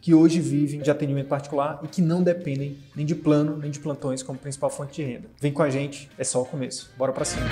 que hoje vivem de atendimento particular e que não dependem nem de plano nem de plantões como principal fonte de renda. Vem com a gente, é só o começo. Bora para cima.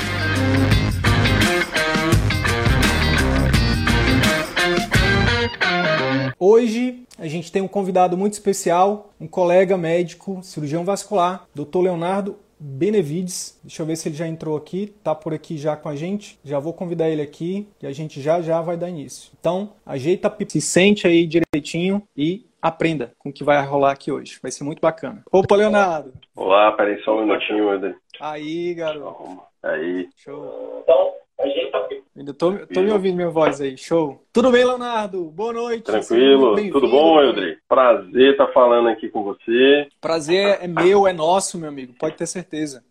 Hoje a gente tem um convidado muito especial, um colega médico, cirurgião vascular, Dr. Leonardo Benevides. Deixa eu ver se ele já entrou aqui, tá por aqui já com a gente. Já vou convidar ele aqui e a gente já já vai dar início. Então, ajeita, se sente aí direitinho e aprenda com o que vai rolar aqui hoje. Vai ser muito bacana. Opa, Leonardo. Olá, peraí só um minutinho, Eder. Aí, garoto. Aí. Show. Então, ajeita, Ainda tô, tô me ouvindo minha voz aí. Show. Tudo bem, Leonardo? Boa noite. Tranquilo. Tudo bom, Eudri? Prazer estar tá falando aqui com você. Prazer é meu, é nosso, meu amigo. Pode ter certeza.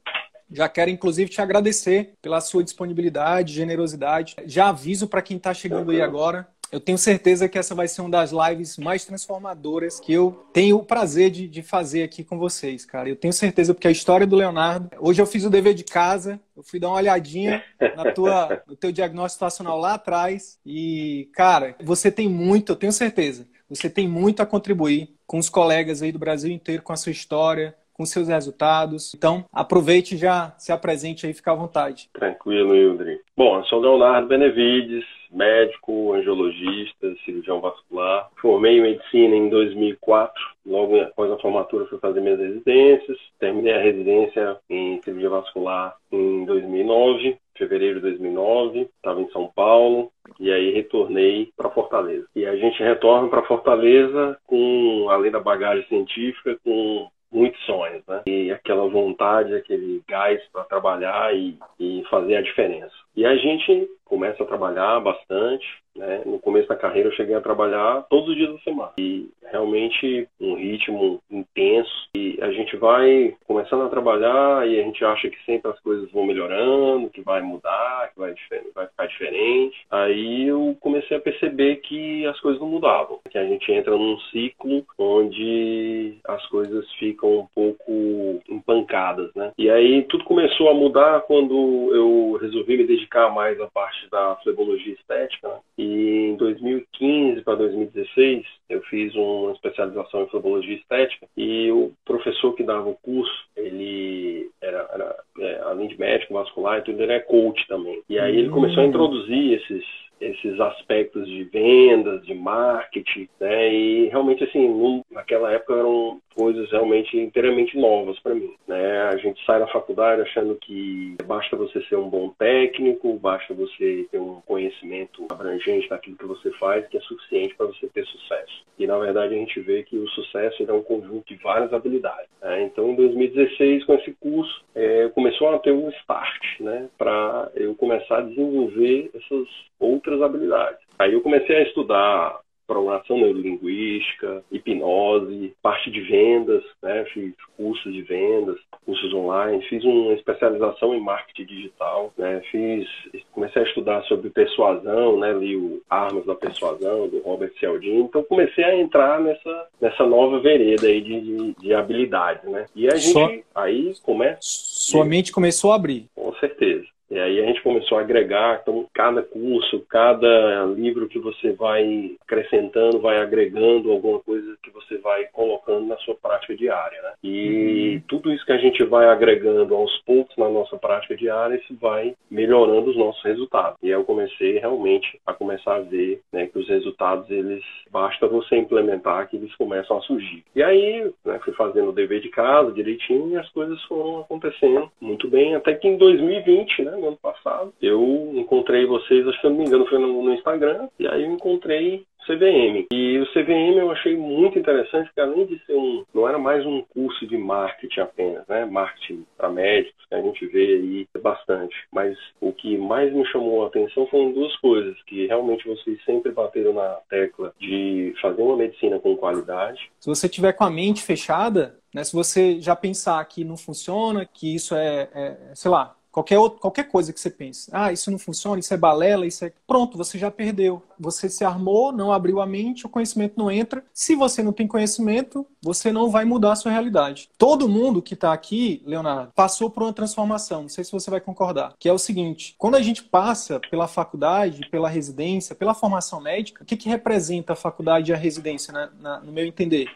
Já quero, inclusive, te agradecer pela sua disponibilidade, generosidade. Já aviso para quem está chegando aí agora eu tenho certeza que essa vai ser uma das lives mais transformadoras que eu tenho o prazer de, de, fazer aqui com vocês, cara. Eu tenho certeza, porque a história do Leonardo. Hoje eu fiz o dever de casa, eu fui dar uma olhadinha na tua, no teu diagnóstico situacional lá atrás. E, cara, você tem muito, eu tenho certeza, você tem muito a contribuir com os colegas aí do Brasil inteiro, com a sua história, com seus resultados. Então, aproveite já se apresente aí, fica à vontade. Tranquilo, Ildri. Bom, eu sou Leonardo Benevides, médico, angiologista, cirurgião vascular. Formei em medicina em 2004. Logo após a formatura fui fazer minhas residências. Terminei a residência em cirurgia vascular em 2009 fevereiro de 2009, estava em São Paulo e aí retornei para Fortaleza. E a gente retorna para Fortaleza com, além da bagagem científica, com muitos sonhos, né? E aquela vontade, aquele gás para trabalhar e, e fazer a diferença. E a gente começa a trabalhar bastante, né? No começo da carreira eu cheguei a trabalhar todos os dias da semana. E realmente um ritmo intenso e a gente vai começando a trabalhar e a gente acha que sempre as coisas vão melhorando, que vai mudar, que vai, vai ficar diferente. Aí eu comecei a perceber que as coisas não mudavam, que a gente entra num ciclo onde as coisas ficam um pouco empancadas, né? E aí tudo começou a mudar quando eu resolvi me dedicar mais à parte da flebologia estética, né? E em 2015 para 2016 eu fiz uma especialização em flebologia estética e o professor que dava o curso, ele era, era é, além de médico vascular e tudo, ele é coach também. E aí ele começou a hum. introduzir esses esses aspectos de vendas, de marketing, né? E realmente assim, naquela época eram coisas realmente inteiramente novas para mim. Né? A gente sai da faculdade achando que basta você ser um bom técnico, basta você ter um conhecimento abrangente daquilo que você faz, que é suficiente para você ter sucesso. E na verdade a gente vê que o sucesso é um conjunto de várias habilidades. Né? Então, em 2016, com esse curso, é, começou a ter um start, né, para eu começar a desenvolver essas outras habilidades. Aí eu comecei a estudar programação neurolinguística, hipnose, parte de vendas, né? Fiz cursos de vendas, cursos online, fiz uma especialização em marketing digital, né? Fiz, comecei a estudar sobre persuasão, né? Li o Armas da Persuasão, do Robert Cialdini. Então comecei a entrar nessa, nessa nova vereda aí de, de, de habilidades, né? E a gente Só... aí começa... Sua mente começou a abrir. Com certeza. E aí a gente começou a agregar, então cada curso, cada livro que você vai acrescentando, vai agregando alguma coisa que você vai colocando na sua prática diária, né? E uhum. tudo isso que a gente vai agregando aos poucos na nossa prática diária, isso vai melhorando os nossos resultados. E aí eu comecei realmente a começar a ver né, que os resultados, eles, basta você implementar que eles começam a surgir. E aí, né, fui fazendo o dever de casa direitinho e as coisas foram acontecendo muito bem, até que em 2020, né? No ano passado. Eu encontrei vocês, acho que eu não me engano, foi no, no Instagram, e aí eu encontrei CVM. E o CVM eu achei muito interessante, porque além de ser um, não era mais um curso de marketing apenas, né? Marketing para médicos, que a gente vê aí bastante. Mas o que mais me chamou a atenção foram duas coisas, que realmente vocês sempre bateram na tecla de fazer uma medicina com qualidade. Se você tiver com a mente fechada, né, se você já pensar que não funciona, que isso é, é sei lá, Qualquer, outro, qualquer coisa que você pense, ah, isso não funciona, isso é balela, isso é. Pronto, você já perdeu. Você se armou, não abriu a mente, o conhecimento não entra. Se você não tem conhecimento, você não vai mudar a sua realidade. Todo mundo que está aqui, Leonardo, passou por uma transformação. Não sei se você vai concordar. Que é o seguinte: quando a gente passa pela faculdade, pela residência, pela formação médica, o que, que representa a faculdade e a residência, né, na, no meu entender?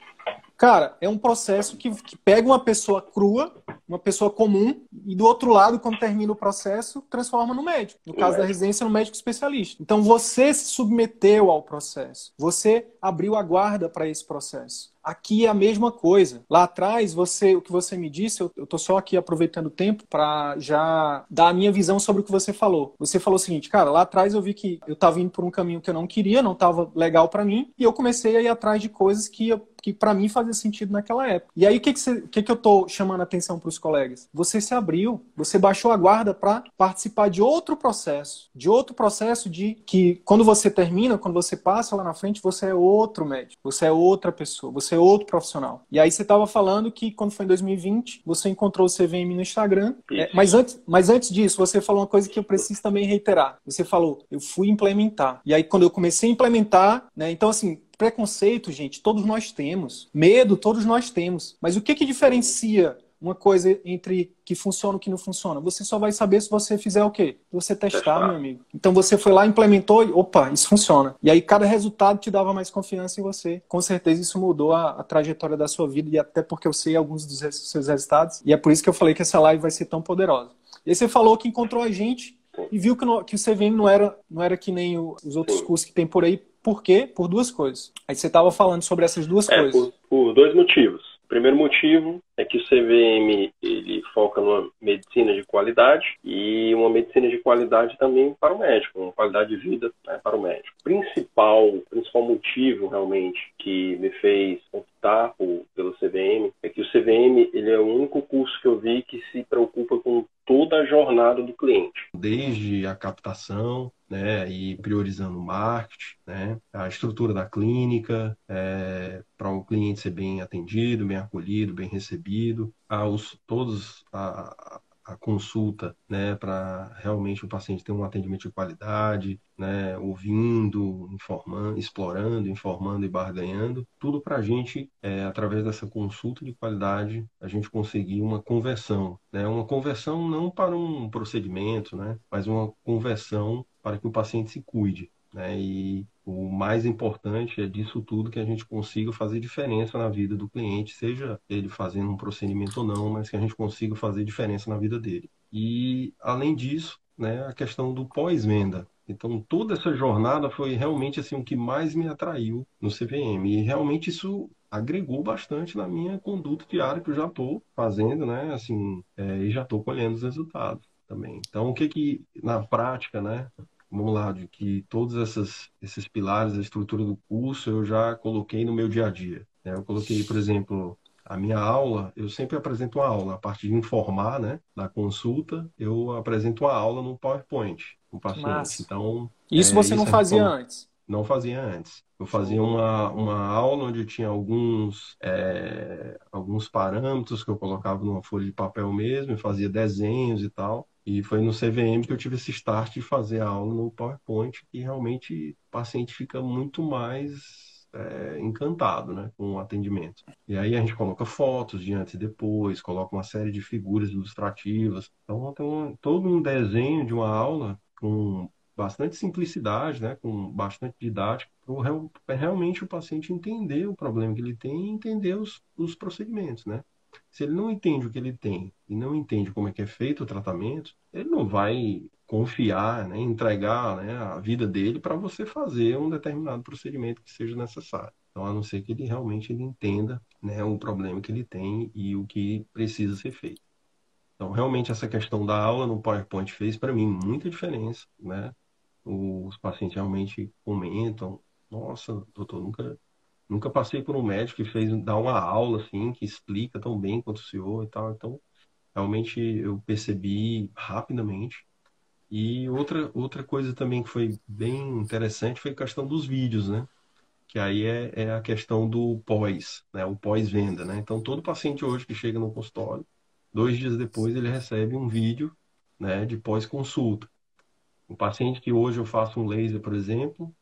Cara, é um processo que, que, pega uma pessoa crua, uma pessoa comum, e do outro lado, quando termina o processo, transforma no médico. No caso da residência, no médico especialista. Então você se submeteu ao processo. Você abriu a guarda para esse processo. Aqui é a mesma coisa. Lá atrás, você, o que você me disse, eu estou só aqui aproveitando o tempo para já dar a minha visão sobre o que você falou. Você falou o seguinte, cara, lá atrás eu vi que eu estava indo por um caminho que eu não queria, não estava legal para mim, e eu comecei a ir atrás de coisas que eu que para mim fazia sentido naquela época. E aí o que que, que, que eu tô chamando a atenção para os colegas? Você se abriu, você baixou a guarda para participar de outro processo, de outro processo de que quando você termina, quando você passa lá na frente, você é outro médico, você é outra pessoa, você é outro profissional. E aí você estava falando que quando foi em 2020, você encontrou o CVM no Instagram. É, mas, antes, mas antes disso, você falou uma coisa que eu preciso também reiterar. Você falou, eu fui implementar. E aí quando eu comecei a implementar, né? Então assim, Preconceito, gente, todos nós temos. Medo, todos nós temos. Mas o que, que diferencia uma coisa entre que funciona e que não funciona? Você só vai saber se você fizer o quê? Você testar, testar, meu amigo. Então você foi lá, implementou e, opa, isso funciona. E aí cada resultado te dava mais confiança em você. Com certeza isso mudou a, a trajetória da sua vida e até porque eu sei alguns dos seus resultados. E é por isso que eu falei que essa live vai ser tão poderosa. E aí você falou que encontrou a gente e viu que, no, que o CVM não era, não era que nem o, os outros cursos que tem por aí por quê? Por duas coisas. Aí você estava falando sobre essas duas é, coisas. Por, por dois motivos. Primeiro motivo é que o CVM ele foca numa medicina de qualidade e uma medicina de qualidade também para o médico, uma qualidade de vida né, para o médico. Principal, principal motivo realmente que me fez optar por, pelo CVM é que o CVM ele é o único curso que eu vi que se preocupa com toda a jornada do cliente. Desde a captação, né, e priorizando o marketing, né, a estrutura da clínica, é, para o cliente ser bem atendido, bem acolhido, bem recebido, aos todos a, a consulta, né, para realmente o paciente ter um atendimento de qualidade, né, ouvindo, informando, explorando, informando e barganhando, tudo para a gente, é, através dessa consulta de qualidade, a gente conseguir uma conversão, né, uma conversão não para um procedimento, né, mas uma conversão para que o paciente se cuide, né, e o mais importante é disso tudo que a gente consiga fazer diferença na vida do cliente, seja ele fazendo um procedimento ou não, mas que a gente consiga fazer diferença na vida dele. E, além disso, né, a questão do pós-venda. Então, toda essa jornada foi realmente assim o que mais me atraiu no CVM. E realmente isso agregou bastante na minha conduta diária que eu já estou fazendo, né? Assim, é, e já estou colhendo os resultados também. Então, o que que na prática, né? Vamos lá, de que todos essas, esses pilares da estrutura do curso eu já coloquei no meu dia a dia. Né? Eu coloquei, por exemplo, a minha aula, eu sempre apresento uma aula. A partir de informar, né, da consulta, eu apresento uma aula no PowerPoint no paciente. Então, isso é, você não fazia antes? Não fazia antes. Eu fazia uma, uma aula onde tinha alguns, é, alguns parâmetros que eu colocava numa folha de papel mesmo, fazia desenhos e tal. E foi no CVM que eu tive esse start de fazer a aula no PowerPoint, e realmente o paciente fica muito mais é, encantado né, com o atendimento. E aí a gente coloca fotos de antes e depois, coloca uma série de figuras ilustrativas. Então tem um, todo um desenho de uma aula com bastante simplicidade, né, com bastante didática, para realmente o paciente entender o problema que ele tem e entender os, os procedimentos, né? Se ele não entende o que ele tem e não entende como é que é feito o tratamento, ele não vai confiar, né, entregar né, a vida dele para você fazer um determinado procedimento que seja necessário. Então, a não ser que ele realmente ele entenda né, o problema que ele tem e o que precisa ser feito. Então, realmente, essa questão da aula no PowerPoint fez para mim muita diferença. Né? Os pacientes realmente comentam nossa, doutor, nunca, nunca passei por um médico que fez dar uma aula assim, que explica tão bem quanto o senhor e tal. Então, realmente eu percebi rapidamente. E outra, outra coisa também que foi bem interessante foi a questão dos vídeos, né? Que aí é, é a questão do pós, né? O pós-venda, né? Então, todo paciente hoje que chega no consultório, dois dias depois ele recebe um vídeo né, de pós-consulta. O paciente que hoje eu faço um laser, por exemplo,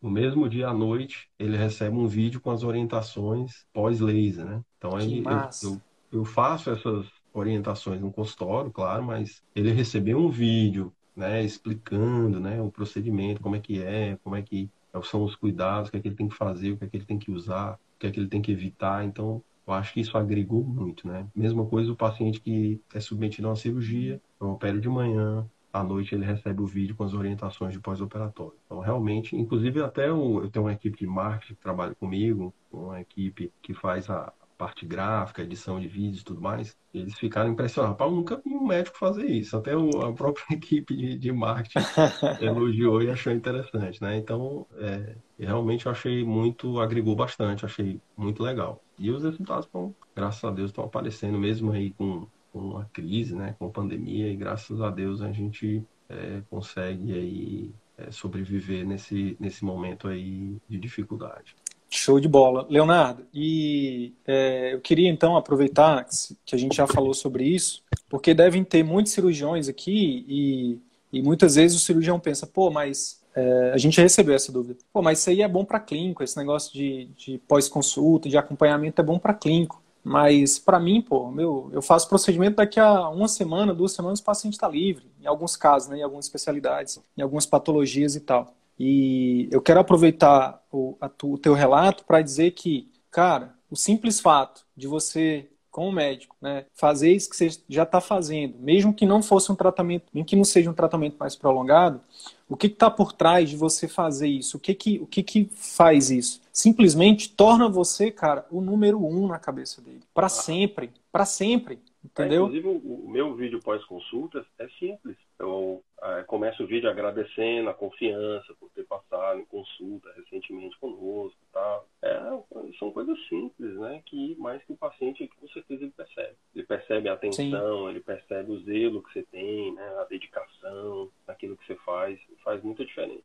no mesmo dia à noite, ele recebe um vídeo com as orientações pós-laser, né? Então, ele, eu, eu, eu, faço essas orientações no consultório, claro, mas ele recebeu um vídeo, né, explicando, né, o procedimento, como é que é, como é que são os cuidados, o que é que ele tem que fazer, o que é que ele tem que usar, o que é que ele tem que evitar. Então, eu acho que isso agregou muito, né? Mesma coisa o paciente que é submetido a uma cirurgia, eu opero de manhã, à noite ele recebe o vídeo com as orientações de pós-operatório. Então, realmente, inclusive até o, eu tenho uma equipe de marketing que trabalha comigo, uma equipe que faz a parte gráfica, edição de vídeos e tudo mais, eles ficaram impressionados. Rapaz, eu nunca vi um médico fazer isso. Até o, a própria equipe de, de marketing elogiou e achou interessante, né? Então, é, realmente eu achei muito, agregou bastante, achei muito legal. E os resultados, estão, graças a Deus, estão aparecendo mesmo aí com com a crise, né, com a pandemia, e graças a Deus a gente é, consegue aí é, sobreviver nesse, nesse momento aí de dificuldade. Show de bola. Leonardo, e é, eu queria então aproveitar que a gente já falou sobre isso, porque devem ter muitos cirurgiões aqui e, e muitas vezes o cirurgião pensa, pô, mas é, a gente recebeu essa dúvida. Pô, mas isso aí é bom para clínico, esse negócio de, de pós-consulta, de acompanhamento é bom para clínico. Mas para mim, pô, meu, eu faço procedimento daqui a uma semana, duas semanas, o paciente está livre. Em alguns casos, né, em algumas especialidades, em algumas patologias e tal. E eu quero aproveitar o, a, o teu relato para dizer que, cara, o simples fato de você como médico, né, fazer isso que você já está fazendo, mesmo que não fosse um tratamento, mesmo que não seja um tratamento mais prolongado, o que está por trás de você fazer isso? O que que, o que que faz isso? Simplesmente torna você, cara, o número um na cabeça dele. Para ah. sempre. Para sempre. Entendeu? É, inclusive, o meu vídeo pós-consulta é simples. Eu é, começo o vídeo agradecendo a confiança por ter passado em consulta recentemente conosco tal. É, são coisas simples, né? Que mais que o paciente, com certeza, ele percebe. Ele percebe a atenção, Sim. ele percebe o zelo que você tem, né? a dedicação naquilo que você faz. Faz muita diferença.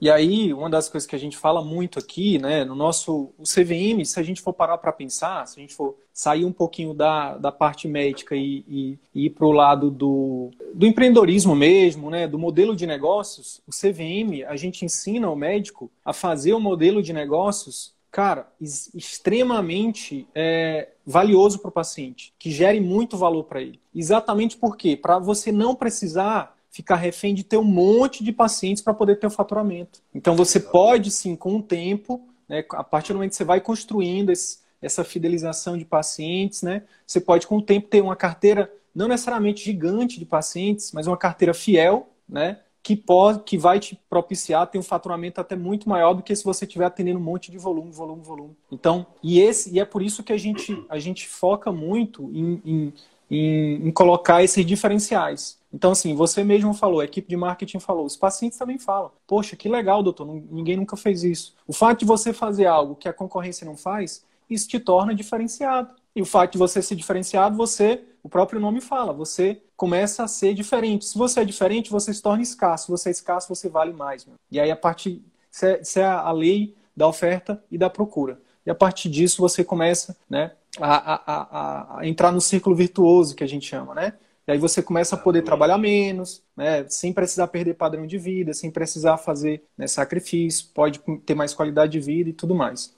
E aí, uma das coisas que a gente fala muito aqui, né, no nosso o CVM, se a gente for parar para pensar, se a gente for sair um pouquinho da, da parte médica e, e, e ir para o lado do, do empreendedorismo mesmo, né, do modelo de negócios, o CVM, a gente ensina o médico a fazer o modelo de negócios, cara, extremamente é, valioso para o paciente, que gere muito valor para ele. Exatamente por quê? Para você não precisar ficar refém de ter um monte de pacientes para poder ter o faturamento. Então você pode sim, com o tempo, né, a partir do momento que você vai construindo esse, essa fidelização de pacientes, né, você pode com o tempo ter uma carteira não necessariamente gigante de pacientes, mas uma carteira fiel, né, que pode, que vai te propiciar ter um faturamento até muito maior do que se você estiver atendendo um monte de volume, volume, volume. Então, e esse e é por isso que a gente a gente foca muito em, em, em, em colocar esses diferenciais. Então, assim, você mesmo falou, a equipe de marketing falou, os pacientes também falam. Poxa, que legal, doutor, ninguém nunca fez isso. O fato de você fazer algo que a concorrência não faz, isso te torna diferenciado. E o fato de você ser diferenciado, você, o próprio nome fala, você começa a ser diferente. Se você é diferente, você se torna escasso. Se você é escasso, você vale mais. Meu. E aí, a partir. Isso é, é a lei da oferta e da procura. E a partir disso, você começa né, a, a, a, a entrar no círculo virtuoso, que a gente chama, né? E aí você começa a poder trabalhar menos, né, sem precisar perder padrão de vida, sem precisar fazer né, sacrifício, pode ter mais qualidade de vida e tudo mais.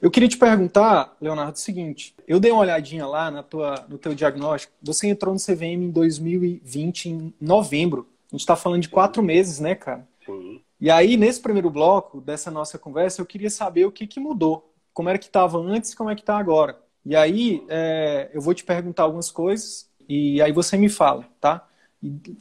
Eu queria te perguntar, Leonardo, o seguinte: eu dei uma olhadinha lá na tua, no teu diagnóstico. Você entrou no CVM em 2020, em novembro. A gente está falando de quatro meses, né, cara? Sim. E aí, nesse primeiro bloco dessa nossa conversa, eu queria saber o que, que mudou. Como era que estava antes e como é que está agora. E aí, é, eu vou te perguntar algumas coisas e aí você me fala, tá?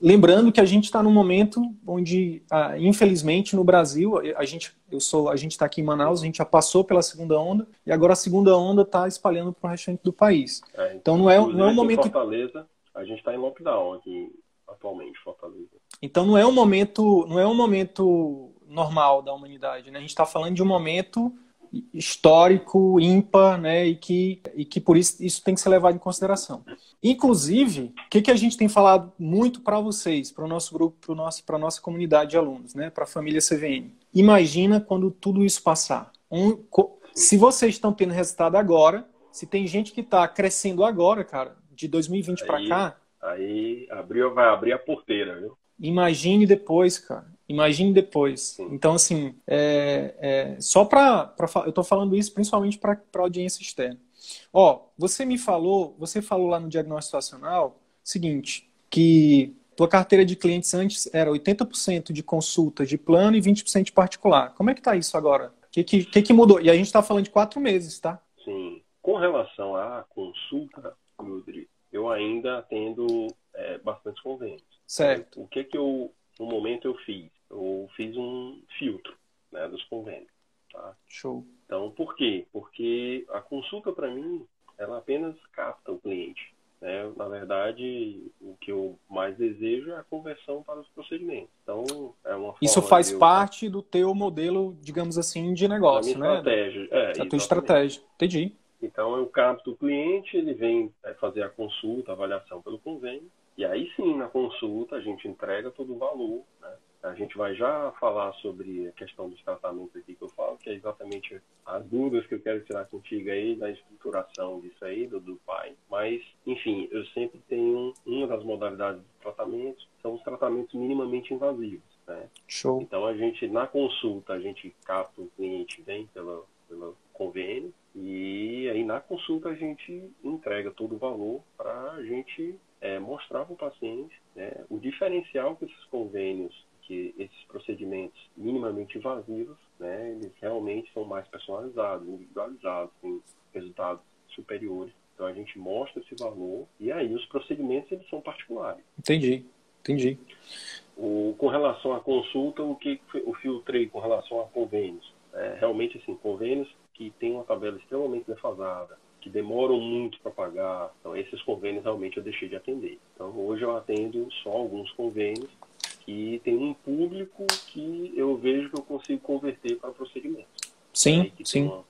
Lembrando que a gente está num momento onde, ah, infelizmente, no Brasil, a gente, eu sou, a gente está aqui em Manaus, a gente já passou pela segunda onda e agora a segunda onda está espalhando para o restante do país. É, então não é, não é um momento. Fortaleza, a gente está em lockdown aqui atualmente, Fortaleza. Então não é um momento, não é um momento normal da humanidade. Né? A gente está falando de um momento histórico, ímpar, né? E que, e que por isso isso tem que ser levado em consideração. Inclusive, o que, que a gente tem falado muito para vocês, para o nosso grupo, para nosso, a nossa comunidade de alunos, né? Para a família CVM. Imagina quando tudo isso passar. Um, se vocês estão tendo resultado agora, se tem gente que está crescendo agora, cara, de 2020 para cá. Aí abriu, vai abrir a porteira, viu? Imagine depois, cara. Imagine depois. Sim. Então, assim, é, é, só para. Eu estou falando isso principalmente para a audiência externa. Ó, você me falou, você falou lá no diagnóstico situacional, seguinte, que tua carteira de clientes antes era 80% de consulta de plano e 20% de particular. Como é que tá isso agora? O que, que, que, mudou? E a gente está falando de quatro meses, tá? Sim. Com relação à consulta, Rodrigo, eu ainda atendo é, bastante convênios. Certo. O que que eu, no momento, eu fiz? Eu fiz um filtro né, dos convênios. Tá? Show. Então, por quê? Porque a consulta, para mim, ela apenas capta o cliente. Né? Na verdade, o que eu mais desejo é a conversão para os procedimentos. Então, é uma Isso faz eu... parte do teu modelo, digamos assim, de negócio, né? Estratégia. É, a tua estratégia. Entendi. Então, eu capto o cliente, ele vem é, fazer a consulta, a avaliação pelo convênio, e aí sim, na consulta, a gente entrega todo o valor. Né? A gente vai já falar sobre a questão dos tratamentos aqui que eu falo, que é exatamente as dúvidas que eu quero tirar contigo aí, da estruturação disso aí, do, do pai. Mas, enfim, eu sempre tenho uma das modalidades de tratamento, são os tratamentos minimamente invasivos. Né? Show. Então, a gente, na consulta, a gente capta o cliente, vem pelo pelo convênio, e aí na consulta a gente entrega todo o valor para a gente é, mostrar para o paciente né, o diferencial que esses convênios, esses procedimentos minimamente invasivos, né, eles realmente são mais personalizados, individualizados, têm resultados superiores. Então a gente mostra esse valor e aí os procedimentos eles são particulares. Entendi, entendi. O, com relação à consulta, o que eu filtrei com relação a convênios? É, realmente, assim, convênios que têm uma tabela extremamente defasada, que demoram muito para pagar. Então, esses convênios realmente eu deixei de atender. Então, hoje eu atendo só alguns convênios que tem um público que eu vejo que eu consigo converter para procedimentos. Sim, sim. Uma...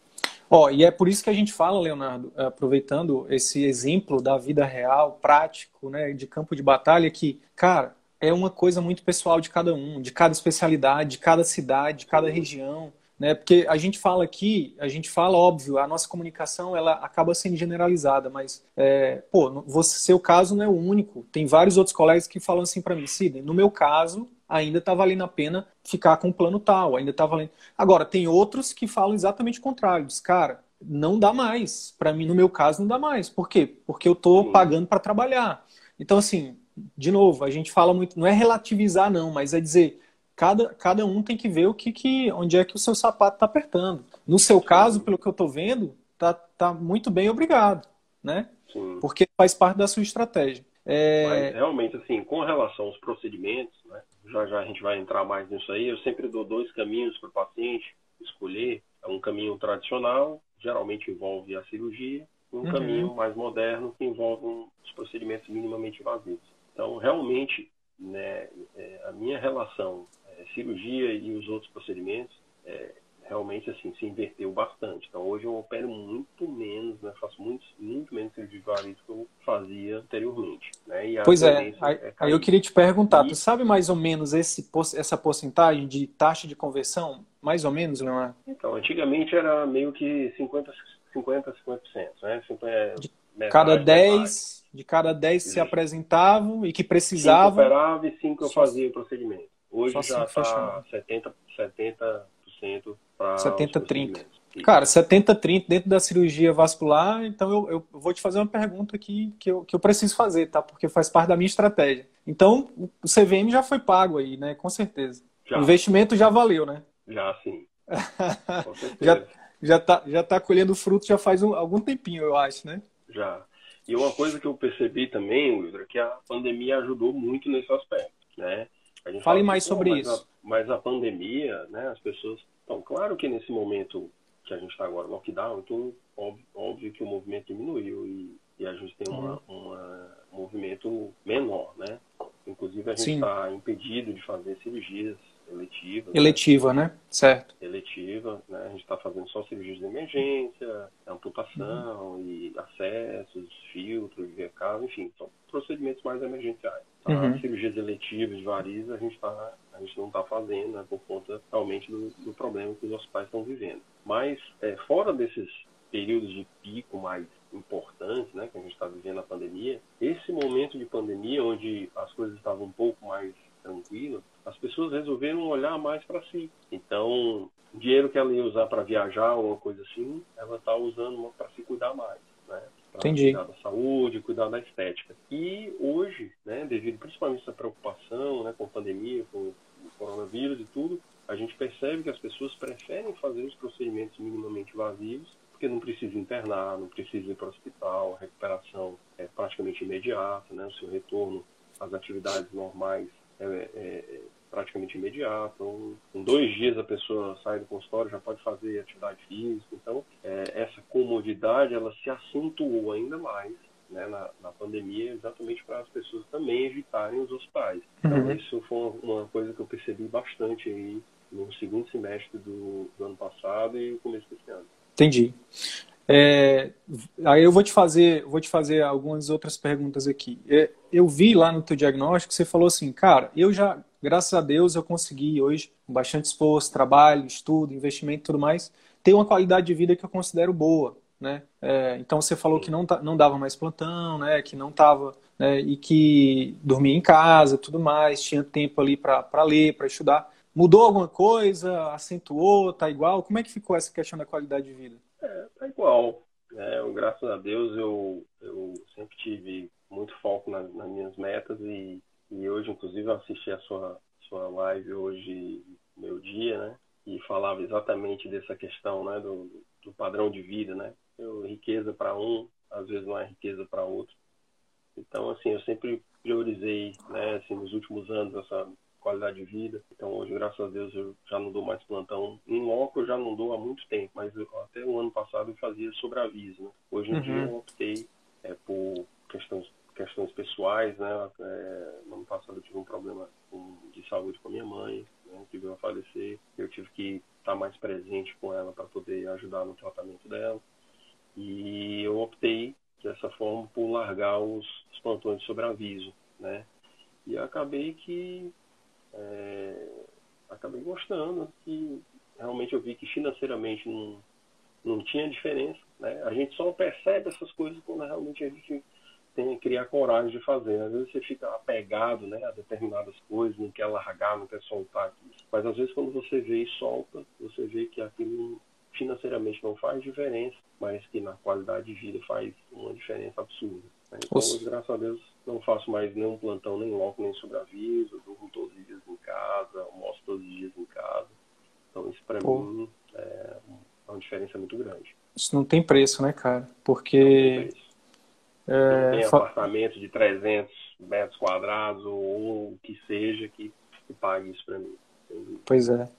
Ó, e é por isso que a gente fala, Leonardo, aproveitando esse exemplo da vida real, prático, né, de campo de batalha, que, cara, é uma coisa muito pessoal de cada um, de cada especialidade, de cada cidade, de cada região né? Porque a gente fala aqui, a gente fala, óbvio, a nossa comunicação ela acaba sendo generalizada, mas, é, pô, você, seu caso não é o único. Tem vários outros colegas que falam assim para mim, Sidney, no meu caso, ainda está valendo a pena ficar com o plano tal, ainda está valendo. Agora, tem outros que falam exatamente o contrário, diz, cara, não dá mais. Para mim, no meu caso, não dá mais. Por quê? Porque eu estou pagando para trabalhar. Então, assim, de novo, a gente fala muito, não é relativizar, não, mas é dizer, cada, cada um tem que ver o que, que onde é que o seu sapato está apertando. No seu caso, pelo que eu estou vendo, tá, tá muito bem, obrigado, né? Sim. Porque faz parte da sua estratégia. É... Mas, realmente, assim, com relação aos procedimentos, né, já já a gente vai entrar mais nisso aí, eu sempre dou dois caminhos para o paciente escolher. É um caminho tradicional, geralmente envolve a cirurgia, e um uhum. caminho mais moderno que envolve os procedimentos minimamente invasivos. Então, realmente, né, é, a minha relação cirurgia e os outros procedimentos, é, realmente assim se inverteu bastante. Então hoje eu opero muito menos, né, faço muito, muito menos cirurgia de varizes que eu fazia anteriormente. Né, pois é, aí, é aí, eu queria te perguntar, e... tu sabe mais ou menos esse, essa porcentagem de taxa de conversão? Mais ou menos, Leonardo? Então, antigamente era meio que 50, 50, 50%. Né? 50, de cada 10, de cada 10 se apresentavam e que precisavam. 5 operava e 5 eu fazia o procedimento. Hoje Só já está 70%, 70 para 70-30. Cara, 70-30 dentro da cirurgia vascular, então eu, eu, vou te fazer uma pergunta aqui que eu, que eu preciso fazer, tá? Porque faz parte da minha estratégia. Então, o CVM já foi pago aí, né? Com certeza. Já. O investimento já valeu, né? Já, sim. Com certeza. já, já, tá, já tá colhendo fruto já faz um, algum tempinho, eu acho, né? Já. E uma coisa que eu percebi também, Wilder, é que a pandemia ajudou muito nesse aspecto, né? Fale mais sobre mas isso. A, mas a pandemia, né, as pessoas. Então, claro que nesse momento que a gente está agora, lockdown, então, óbvio, óbvio, que o movimento diminuiu e, e a gente tem uma, uhum. uma, um movimento menor, né? Inclusive, a gente está impedido de fazer cirurgias eletiva. Eletiva, né? né? Certo. Eletiva, né? A gente está fazendo só cirurgias de emergência, amputação uhum. e acessos, filtros, VK, enfim, são procedimentos mais emergenciais. Tá? Uhum. Cirurgias eletivas de varizes a gente, tá, a gente não está fazendo, né, por conta realmente do, do, problema que os hospitais estão vivendo. Mas, é, fora desses períodos de pico mais importantes, né, que a gente está vivendo a pandemia, esse momento de pandemia, onde as coisas estavam um pouco mais tranquilas, as pessoas resolveram olhar mais para si. Então, o dinheiro que ela ia usar para viajar ou uma coisa assim, ela está usando para se cuidar mais. Entendi. Cuidar da saúde, cuidar da estética. E hoje, né, devido principalmente a essa preocupação né, com a pandemia, com o coronavírus e tudo, a gente percebe que as pessoas preferem fazer os procedimentos minimamente invasivos porque não precisa internar, não precisa ir para o hospital, a recuperação é praticamente imediata, né? o seu retorno às atividades normais é, é, é praticamente imediato. Então, em dois dias a pessoa sai do consultório, já pode fazer atividade física. Então, é, essa comodidade ela se acentuou ainda mais né, na, na, pandemia, exatamente para as pessoas também evitarem os hospitais. Então, uhum. isso foi uma coisa que eu percebi bastante aí no segundo semestre do, do ano passado e no começo desse ano. Entendi. É, aí eu vou te fazer, vou te fazer algumas outras perguntas aqui. É, eu vi lá no teu diagnóstico, você falou assim, cara, eu já, graças a Deus, eu consegui hoje, com bastante esforço, trabalho, estudo, investimento e tudo mais, ter uma qualidade de vida que eu considero boa, né? É, então você falou que não, não dava mais plantão, né? Que não tava, né? E que dormia em casa, tudo mais, tinha tempo ali para ler, para estudar. Mudou alguma coisa? Acentuou? Tá igual? Como é que ficou essa questão da qualidade de vida? É, tá igual. É, eu, graças a Deus eu, eu sempre tive muito foco nas, nas minhas metas e, e hoje, inclusive, eu assisti a sua, sua live hoje, meu dia, né? E falava exatamente dessa questão, né? Do, do padrão de vida, né? Eu, riqueza para um, às vezes não é riqueza para outro. Então, assim, eu sempre priorizei, né? Assim, nos últimos anos, essa qualidade de vida. Então hoje, graças a Deus, eu já não dou mais plantão. Em loco eu já não dou há muito tempo, mas eu, até o ano passado eu fazia sobreaviso. Né? Hoje em uhum. dia eu optei é, por questões, questões pessoais, né? É, no ano passado eu tive um problema com, de saúde com a minha mãe, né? que veio a falecer. Eu tive que estar mais presente com ela para poder ajudar no tratamento dela. E eu optei dessa forma por largar os, os plantões de sobreaviso, né? E acabei que é, acabei gostando, que realmente eu vi que financeiramente não, não tinha diferença. Né? A gente só percebe essas coisas quando realmente a gente tem que criar coragem de fazer. Às vezes você fica apegado né, a determinadas coisas, não quer largar, não quer soltar aquilo. Mas às vezes quando você vê e solta, você vê que aquilo financeiramente não faz diferença, mas que na qualidade de vida faz uma diferença absurda. Então, graças a Deus, não faço mais nenhum plantão, nem loco, nem sobreaviso, durmo todos os dias em casa, almoço todos os dias em casa. Então, isso para mim é uma diferença muito grande. Isso não tem preço, né, cara? Porque. Não tem, é... não tem apartamento de 300 metros quadrados ou o que seja que, que pague isso para mim. Pois é.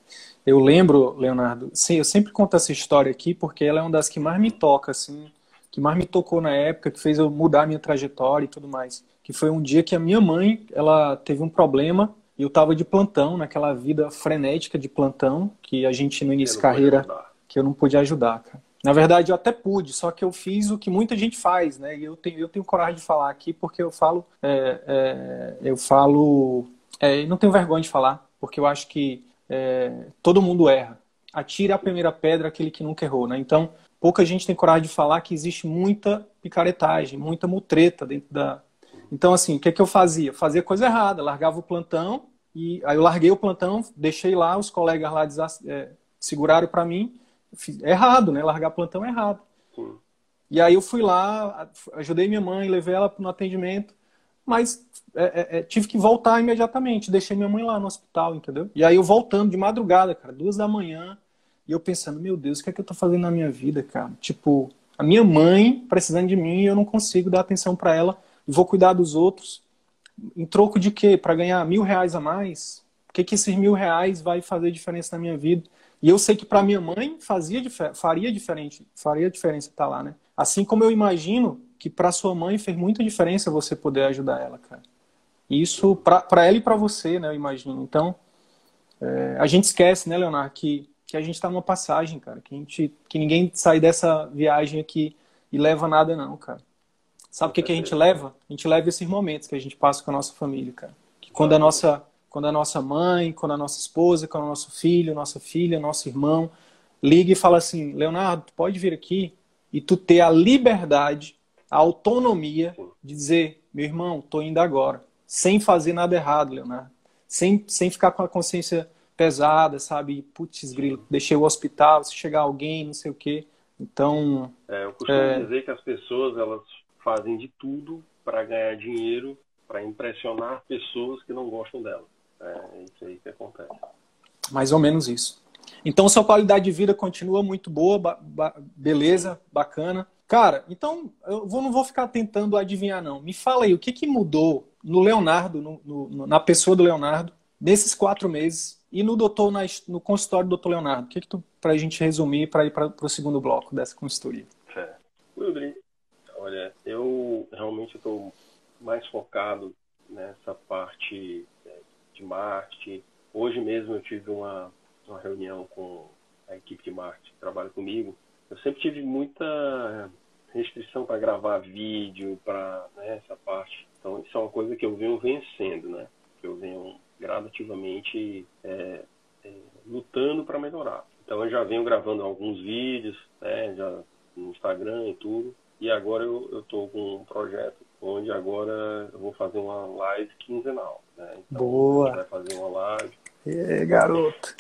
Eu lembro, Leonardo, sim, eu sempre conto essa história aqui porque ela é uma das que mais me toca, assim, que mais me tocou na época, que fez eu mudar a minha trajetória e tudo mais. Que foi um dia que a minha mãe, ela teve um problema e eu estava de plantão, naquela vida frenética de plantão, que a gente no início de carreira, que eu não pude ajudar, cara. Na verdade, eu até pude, só que eu fiz o que muita gente faz, né? E eu tenho, eu tenho coragem de falar aqui porque eu falo, é, é, eu falo, é, não tenho vergonha de falar, porque eu acho que é, todo mundo erra. Atire a primeira pedra aquele que nunca errou, né? Então, pouca gente tem coragem de falar que existe muita picaretagem, muita mutreta dentro da. Então, assim, o que, é que eu fazia? Fazia coisa errada, largava o plantão, e aí eu larguei o plantão, deixei lá, os colegas lá é, seguraram para mim. Errado, né? Largar plantão é errado. Sim. E aí eu fui lá, ajudei minha mãe, levei ela no atendimento, mas é, é, é, tive que voltar imediatamente. Deixei minha mãe lá no hospital, entendeu? E aí eu voltando de madrugada, cara, duas da manhã, e eu pensando, meu Deus, o que é que eu tô fazendo na minha vida, cara? Tipo, a minha mãe precisando de mim e eu não consigo dar atenção para ela vou cuidar dos outros. Em troco de quê? Para ganhar mil reais a mais? O que, que esses mil reais vai fazer diferença na minha vida? E eu sei que para minha mãe fazia faria diferente, faria diferença estar tá lá, né? Assim como eu imagino que para sua mãe fez muita diferença você poder ajudar ela, cara. Isso para ela e para você, né? Eu imagino. Então, É, a gente esquece, né, Leonardo, que, que a gente está numa passagem, cara. Que, a gente, que ninguém sai dessa viagem aqui e leva nada, não, cara. Sabe o que, que a gente leva? A gente leva esses momentos que a gente passa com a nossa família, cara. Que quando a nossa, quando a nossa mãe, quando a nossa esposa, quando o nosso filho, nossa filha, nosso irmão liga e fala assim, Leonardo, tu pode vir aqui e tu ter a liberdade, a autonomia de dizer, meu irmão, tô indo agora, sem fazer nada errado, Leonardo, sem, sem ficar com a consciência pesada, sabe? Putz, grilo, deixei o hospital, se chegar alguém, não sei o quê. Então. É, eu costumo é... dizer que as pessoas elas fazem de tudo para ganhar dinheiro, para impressionar pessoas que não gostam dela. É isso aí que acontece. Mais ou menos isso. Então, sua qualidade de vida continua muito boa, ba ba beleza, bacana. Cara, então, eu vou, não vou ficar tentando adivinhar, não. Me fala aí, o que, que mudou no Leonardo, no, no, na pessoa do Leonardo, nesses quatro meses, e no doutor, na, no consultório do doutor Leonardo? O que, que tu, pra gente resumir, para ir para o segundo bloco dessa consultoria? É. Olha, eu realmente estou mais focado nessa parte é, de marketing. Hoje mesmo eu tive uma uma reunião com a equipe de marketing que trabalha comigo, eu sempre tive muita restrição para gravar vídeo, para né, essa parte. Então, isso é uma coisa que eu venho vencendo, né? Que eu venho gradativamente é, é, lutando para melhorar. Então, eu já venho gravando alguns vídeos, né, já no Instagram e tudo. E agora eu estou com um projeto onde agora eu vou fazer uma live quinzenal. Né? Então, Boa! A gente vai fazer uma live. E garoto!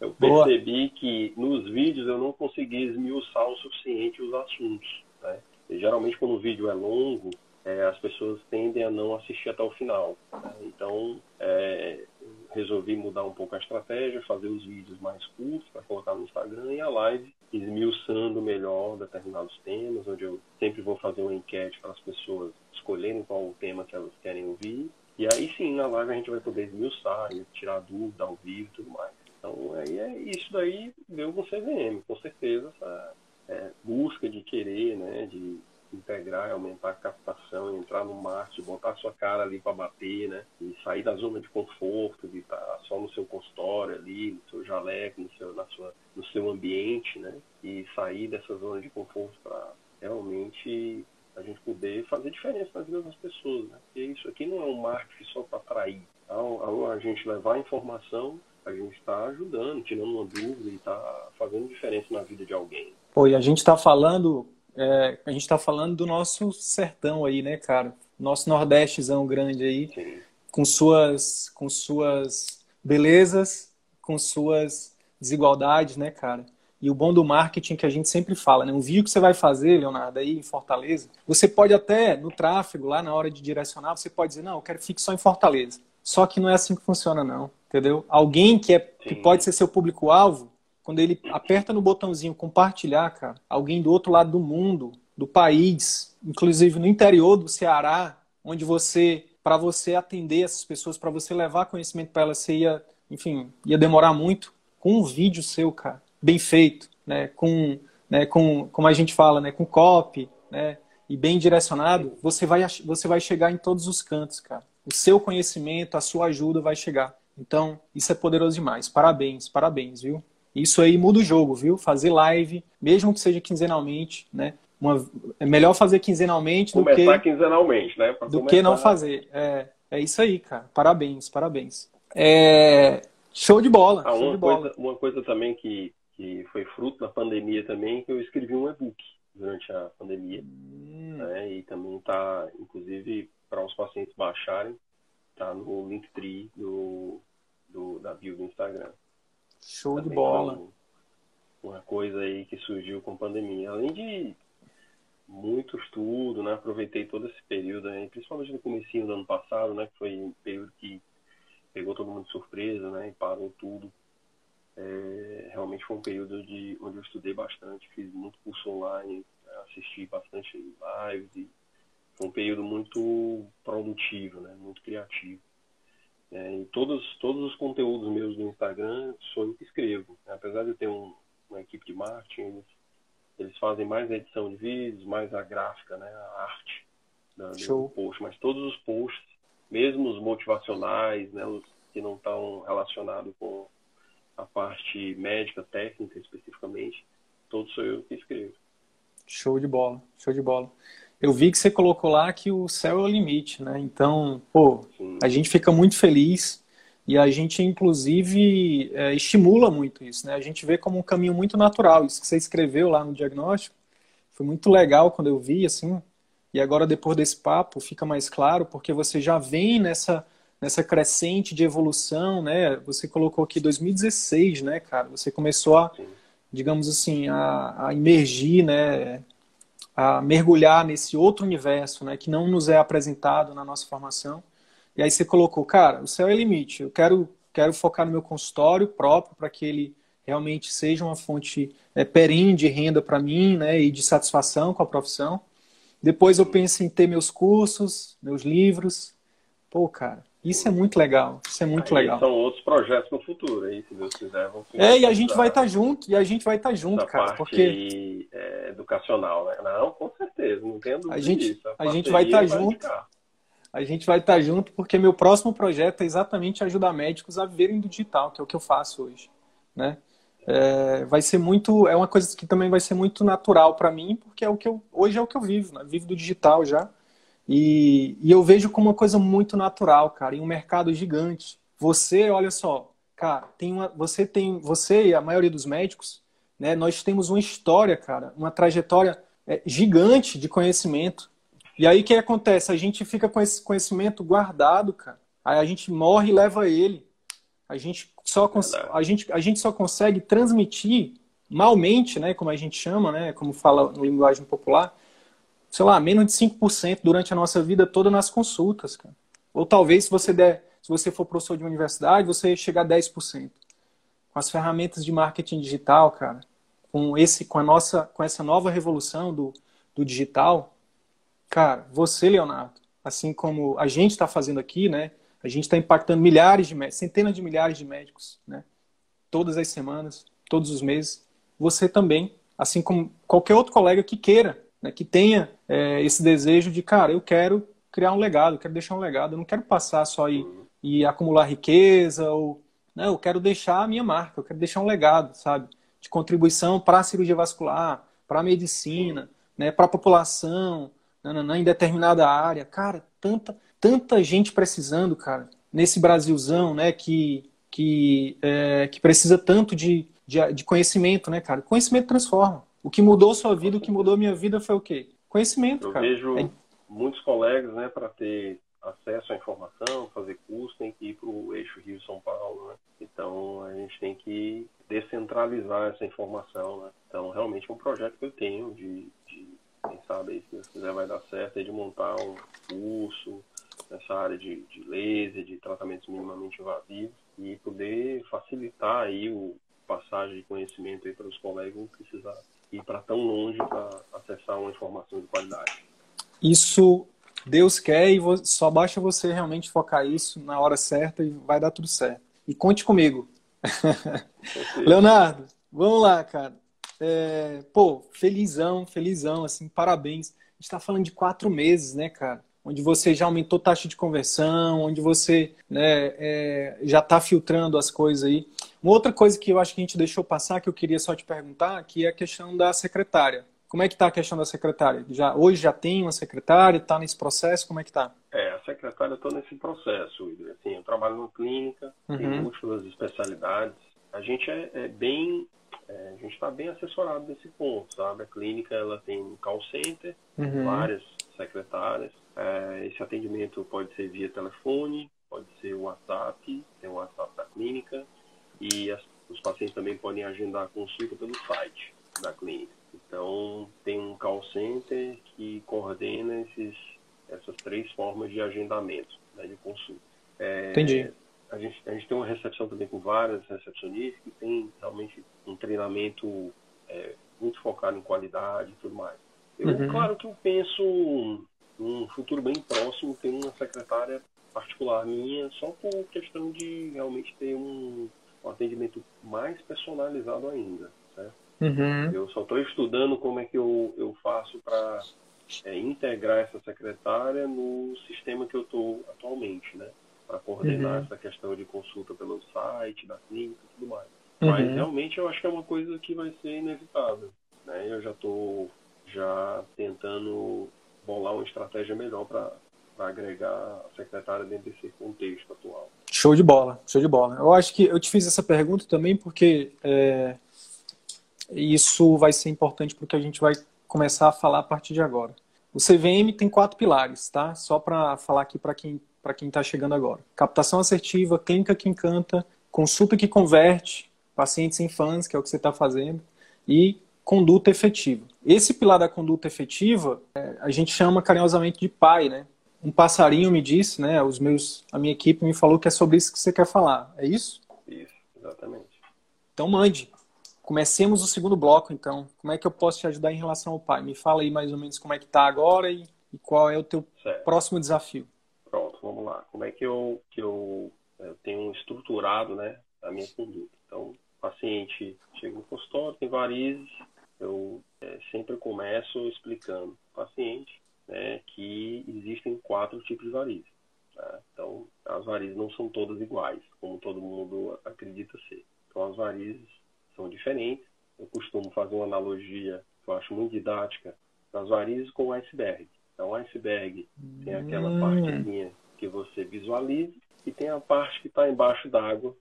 Eu percebi Boa. que nos vídeos eu não consegui esmiuçar o suficiente os assuntos. Né? E, geralmente, quando o vídeo é longo, é, as pessoas tendem a não assistir até o final. Então, é, resolvi mudar um pouco a estratégia, fazer os vídeos mais curtos para colocar no Instagram e a live esmiuçando melhor determinados temas, onde eu sempre vou fazer uma enquete para as pessoas escolherem qual o tema que elas querem ouvir. E aí sim, na live a gente vai poder esmiuçar, tirar dúvida ao vivo e tudo mais. Então, aí é isso daí deu com o CVM, com certeza essa é, busca de querer, né, de integrar, aumentar a captação, entrar no marketing, botar sua cara ali para bater, né, e sair da zona de conforto, de estar tá só no seu consultório ali, no seu jaleco, no seu, na sua, no seu ambiente, né, e sair dessa zona de conforto para realmente a gente poder fazer diferença na vida das pessoas, né, porque isso aqui não é um marketing só para atrair, ao, ao a gente levar informação a gente está ajudando, tirando uma dúvida e está fazendo diferença na vida de alguém. Pô, e a gente está falando, é, a gente está falando do nosso sertão aí, né, cara? Nosso nordestezão grande aí, Sim. com suas, com suas belezas, com suas desigualdades, né, cara? E o bom do marketing que a gente sempre fala, né? Um vídeo que você vai fazer, Leonardo, aí em Fortaleza, você pode até, no tráfego, lá na hora de direcionar, você pode dizer, não, eu quero fixar em Fortaleza. Só que não é assim que funciona, não entendeu? Alguém que, é, que pode ser seu público-alvo, quando ele aperta no botãozinho compartilhar, cara, alguém do outro lado do mundo, do país, inclusive no interior do Ceará, onde você, para você atender essas pessoas, para você levar conhecimento para elas, você ia, enfim, ia demorar muito, com um vídeo seu, cara, bem feito, né, com, né, com, como a gente fala, né, com copy, né, e bem direcionado, você vai, você vai chegar em todos os cantos, cara. O seu conhecimento, a sua ajuda vai chegar. Então, isso é poderoso demais. Parabéns, parabéns, viu? Isso aí muda o jogo, viu? Fazer live, mesmo que seja quinzenalmente, né? Uma, é melhor fazer quinzenalmente Começar do que quinzenalmente, né? Pra do começar... que não fazer. É, é isso aí, cara. Parabéns, parabéns. É, show de bola. Ah, show uma, de bola. Coisa, uma coisa também que, que foi fruto da pandemia também, que eu escrevi um e-book durante a pandemia. Hum. Né? E também está, inclusive, para os pacientes baixarem, tá no Linktree do, do, da bio do Instagram. Show de bola. Uma coisa aí que surgiu com a pandemia. Além de muito estudo, né? Aproveitei todo esse período, né? principalmente no comecinho do ano passado, né? Que foi um período que pegou todo mundo de surpresa, né? E parou tudo. É, realmente foi um período de, onde eu estudei bastante, fiz muito curso online, assisti bastante lives e foi um período muito produtivo, né? muito criativo. É, e todos, todos os conteúdos meus do Instagram sou eu que escrevo. Né? Apesar de eu ter um, uma equipe de marketing, eles, eles, fazem mais a edição de vídeos, mais a gráfica, né? a arte da, do post. Mas todos os posts, mesmo os motivacionais, né? os que não estão relacionados com, a parte médica, técnica especificamente, todo sou eu que escrevo. Show de bola, show de bola. Eu vi que você colocou lá que o céu é o limite, né? Então, pô, a gente fica muito feliz e a gente, inclusive, é, estimula muito isso, né? A gente vê como um caminho muito natural. Isso que você escreveu lá no diagnóstico foi muito legal quando eu vi, assim. E agora, depois desse papo, fica mais claro, porque você já vem nessa, nessa crescente de evolução, né? Você colocou aqui 2016, né, cara? Você começou a, digamos assim, a, a imergir, né? A mergulhar nesse outro universo, né? Que não nos é apresentado na nossa formação. E aí você colocou, cara, o céu é limite. Eu quero, quero focar no meu consultório próprio para que ele realmente seja uma fonte é, perene de renda para mim, né? E de satisfação com a profissão. Depois eu penso em ter meus cursos, meus livros. Pô, cara, isso é muito legal. Isso é muito aí legal. São outros projetos no futuro, aí, se Deus quiser. Vão é, e a gente vai estar tá junto, e a gente vai estar tá junto, cara. Parte porque é, educacional, né? Não, com certeza, não tenho dúvida a gente, disso. A, a gente vai estar tá junto. Ficar a gente vai estar junto porque meu próximo projeto é exatamente ajudar médicos a viverem do digital, que é o que eu faço hoje, né? É, vai ser muito, é uma coisa que também vai ser muito natural para mim, porque é o que eu, hoje é o que eu vivo, né? Vivo do digital já. E, e eu vejo como uma coisa muito natural, cara, em um mercado gigante. Você, olha só, cara, tem uma, você tem, você e a maioria dos médicos, né? Nós temos uma história, cara, uma trajetória é, gigante de conhecimento e aí o que acontece? A gente fica com esse conhecimento guardado, cara. Aí a gente morre e leva ele. A gente só, a gente, a gente só consegue transmitir malmente, né, como a gente chama, né, como fala no linguagem popular, sei lá, menos de 5% durante a nossa vida toda nas consultas, cara. Ou talvez se você der, se você for professor de universidade, você chegar a 10%. Com as ferramentas de marketing digital, cara, com esse com a nossa com essa nova revolução do, do digital, Cara, você, Leonardo, assim como a gente está fazendo aqui, né? A gente está impactando milhares de médicos, centenas de milhares de médicos, né? Todas as semanas, todos os meses. Você também, assim como qualquer outro colega que queira, né? que tenha é, esse desejo de, cara, eu quero criar um legado, eu quero deixar um legado, eu não quero passar só e, e acumular riqueza, ou né? eu quero deixar a minha marca, eu quero deixar um legado, sabe? De contribuição para a cirurgia vascular, para a medicina, né? para a população, nananã, em determinada área. Cara, tanta, tanta gente precisando, cara, nesse Brasilzão, né, que, que, é, que precisa tanto de, de, de, conhecimento, né, cara? Conhecimento transforma. O que mudou sua vida, o que mudou minha vida foi o quê? Conhecimento, Eu cara. Eu vejo é... muitos colegas, né, para ter acesso à informação, fazer curso, tem que ir para o eixo Rio-São Paulo, né? Então, a gente tem que descentralizar essa informação, né? Então, realmente é um projeto que eu tenho de, de quem sabe aí, se Deus quiser vai dar certo, é de montar um curso nessa área de, de laser, de tratamentos minimamente invasivos e poder facilitar aí o passagem de conhecimento aí para os colegas não precisar ir para tão longe para acessar uma informação de qualidade. Isso Deus quer e só basta você realmente focar isso na hora certa e vai dar tudo certo. E conte comigo. Leonardo, vamos lá, cara. É, pô, felizão, felizão, assim, parabéns. A gente tá falando de quatro meses, né, cara? Onde você já aumentou taxa de conversão, onde você né, é, já está filtrando as coisas aí. Uma outra coisa que eu acho que a gente deixou passar, que eu queria só te perguntar, que é a questão da secretária. Como é que está a questão da secretária? Já, hoje já tem uma secretária, está nesse processo, como é que está? É, a secretária está nesse processo. Assim, eu trabalho numa clínica, uhum. tem múltiplas especialidades. A gente é, é bem é, a gente está bem assessorado nesse ponto, sabe? A clínica ela tem um call center, uhum. várias secretárias. É, esse atendimento pode ser via telefone, pode ser WhatsApp, tem o WhatsApp da clínica e as, os pacientes também podem agendar a consulta pelo site da clínica. Então tem um call center que coordena esses, essas três formas de agendamento né, de consulta. É, Entendi a gente, a gente tem uma recepção também com várias recepcionistas que tem realmente um treinamento é, muito focado em qualidade e tudo mais. Eu, uhum. Claro que eu penso num futuro bem próximo ter uma secretária particular minha, só por questão de realmente ter um, um atendimento mais personalizado ainda. Certo? Uhum. Eu só estou estudando como é que eu, eu faço para é, integrar essa secretária no sistema que eu estou atualmente, né? para coordenar uhum. essa questão de consulta pelo site da clínica e tudo mais. Mas realmente eu acho que é uma coisa que vai ser inevitável. Né? Eu já estou já tentando bolar uma estratégia melhor para agregar a secretária dentro desse contexto atual. Show de bola, show de bola. Eu acho que eu te fiz essa pergunta também porque é, isso vai ser importante porque a gente vai começar a falar a partir de agora. O CVM tem quatro pilares, tá? Só para falar aqui para quem para quem está chegando agora. Captação assertiva, clínica que encanta, consulta que converte, pacientes sem fãs, que é o que você está fazendo, e conduta efetiva. Esse pilar da conduta efetiva, é, a gente chama carinhosamente de pai, né? Um passarinho me disse, né? Os meus, a minha equipe me falou que é sobre isso que você quer falar. É isso? Isso, exatamente. Então mande. Comecemos o segundo bloco, então. Como é que eu posso te ajudar em relação ao pai? Me fala aí mais ou menos como é que está agora e, e, qual é o teu certo. próximo desafio. Pronto, vamos lá. Como é que eu, que eu, eu tenho estruturado né, a minha conduta? Então, o paciente chega no consultório, tem varizes, eu é, sempre começo explicando paciente né, que existem quatro tipos de varizes. Né? Então, as varizes não são todas iguais, como todo mundo acredita ser. Então, as varizes são diferentes. Eu costumo fazer uma analogia que eu acho muito didática das varizes com o iceberg. Então, o iceberg tem aquela hum. partezinha que você visualiza e tem a parte que está embaixo d'água,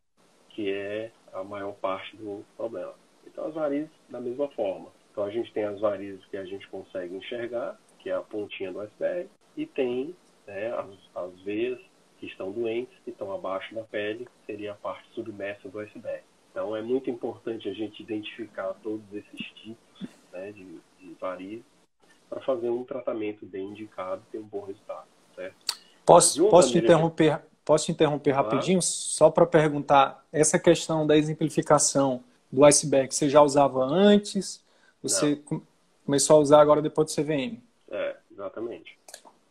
que é a maior parte do problema. Então, as varizes, da mesma forma. Então, a gente tem as varizes que a gente consegue enxergar, que é a pontinha do iceberg, e tem né, as, as veias que estão doentes, que estão abaixo da pele, que seria a parte submersa do iceberg. Então, é muito importante a gente identificar todos esses tipos né, de, de varizes para fazer um tratamento bem indicado e ter um bom resultado, certo? Posso, posso te interromper, posso te interromper claro. rapidinho, só para perguntar, essa questão da exemplificação do iceberg, você já usava antes? Você Não. começou a usar agora depois do CVM? É, exatamente.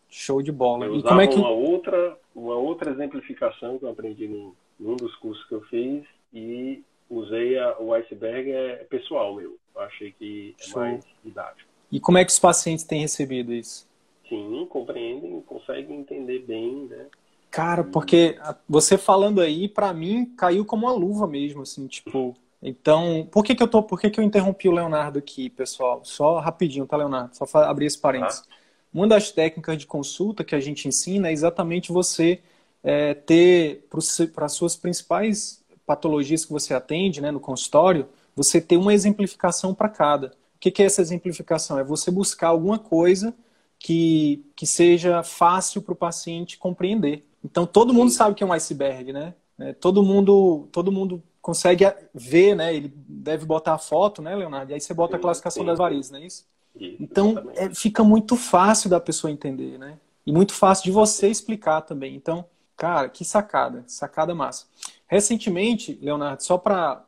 Show de bola. Eu e como é que... uma, outra, uma outra exemplificação que eu aprendi num, num dos cursos que eu fiz e usei a, o iceberg é pessoal meu. Eu achei que é Show. mais didático. E como é que os pacientes têm recebido isso? Sim, compreendem, conseguem entender bem, né? Cara, porque você falando aí, para mim, caiu como uma luva mesmo, assim, tipo. Então, por que, que eu tô. Por que, que eu interrompi o Leonardo aqui, pessoal? Só rapidinho, tá, Leonardo? Só abrir esse parênteses. Ah. Uma das técnicas de consulta que a gente ensina é exatamente você é, ter, para as suas principais patologias que você atende né, no consultório, você ter uma exemplificação para cada que, que é essa exemplificação? É você buscar alguma coisa que, que seja fácil para o paciente compreender. Então, todo mundo sabe que é um iceberg, né? É, todo mundo todo mundo consegue ver, né? Ele deve botar a foto, né, Leonardo? E aí você bota a classificação das varizes, não é isso? Então, é, fica muito fácil da pessoa entender, né? E muito fácil de você explicar também. Então, cara, que sacada, sacada massa. Recentemente, Leonardo, só para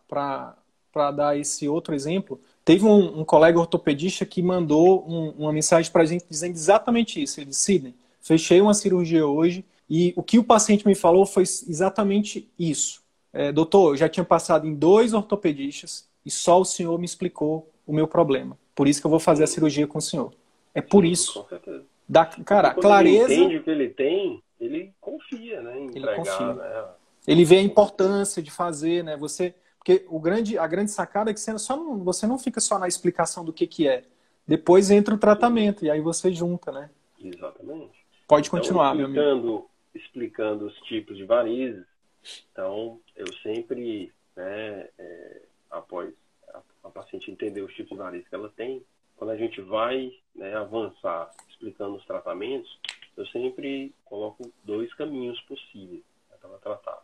dar esse outro exemplo, Teve um, um colega ortopedista que mandou um, uma mensagem para a gente dizendo exatamente isso. Ele disse, Sidney, fechei uma cirurgia hoje e o que o paciente me falou foi exatamente isso. É, doutor, eu já tinha passado em dois ortopedistas e só o senhor me explicou o meu problema. Por isso que eu vou fazer a cirurgia com o senhor. É por isso. Com certeza. Da, cara, clareza. Ele entende o que ele tem, ele confia, né? Em ele confia. Né? Ele vê a importância de fazer, né? Você porque o grande, a grande sacada é que você, só não, você não fica só na explicação do que, que é. Depois entra o tratamento e aí você junta, né? Exatamente. Pode então, continuar, explicando, meu amigo. Explicando os tipos de varizes, então eu sempre, né, é, após a, a, paciente entender os tipos de varizes que ela tem, quando a gente vai né, avançar explicando os tratamentos, eu sempre coloco dois caminhos possíveis né, para ela tratar.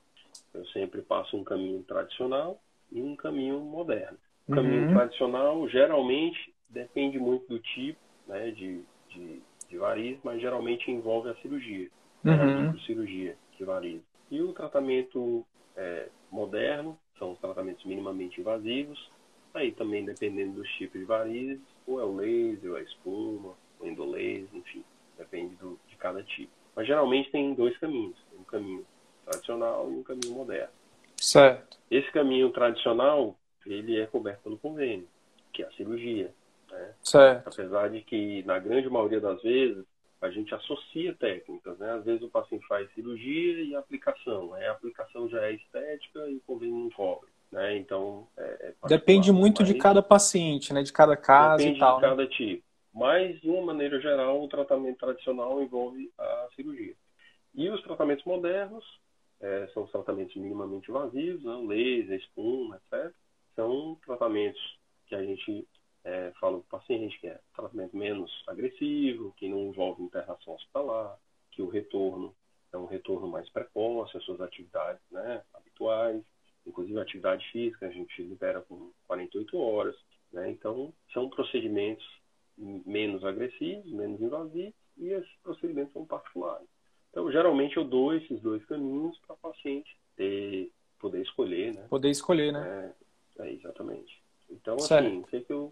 Eu sempre passo um caminho tradicional e um caminho moderno. O caminho uhum. tradicional geralmente depende muito do tipo né, de, de, de variz, mas geralmente envolve a cirurgia, né, uhum. a cirurgia de variz. E o tratamento é, moderno são os tratamentos minimamente invasivos, aí também dependendo dos tipos de varizes, ou é o laser, ou é a espuma, ou endolaser, enfim, depende do, de cada tipo. Mas geralmente tem dois caminhos, um caminho tradicional e um caminho moderno. Certo. Esse caminho tradicional, ele é coberto pelo convênio, que é a cirurgia. Né? Certo. Apesar de que, na grande maioria das vezes, a gente associa técnicas, né? Às vezes o paciente faz cirurgia e aplicação. Aí a aplicação já é estética e o convênio não cobre. né? Então, é, é depende muito de cada paciente, né? De cada caso e tal. de né? cada né? tipo. Mas, de uma maneira geral, o tratamento tradicional envolve a cirurgia. E os tratamentos modernos é, são os tratamentos minimamente invasivos, né? laser, espuma, etc. São tratamentos que a gente é, fala para o paciente que é tratamento menos agressivo, que não envolve internação hospitalar, que o retorno é um retorno mais precoce às suas atividades né, habituais, inclusive atividade física a gente libera com 48 horas. Né? Então, são procedimentos menos agressivos, menos invasivos, e esses procedimentos são particulares. Então, geralmente eu dou esses dois caminhos para o paciente ter, poder escolher, né? Poder escolher, né? É, é exatamente. Então, assim, sei que eu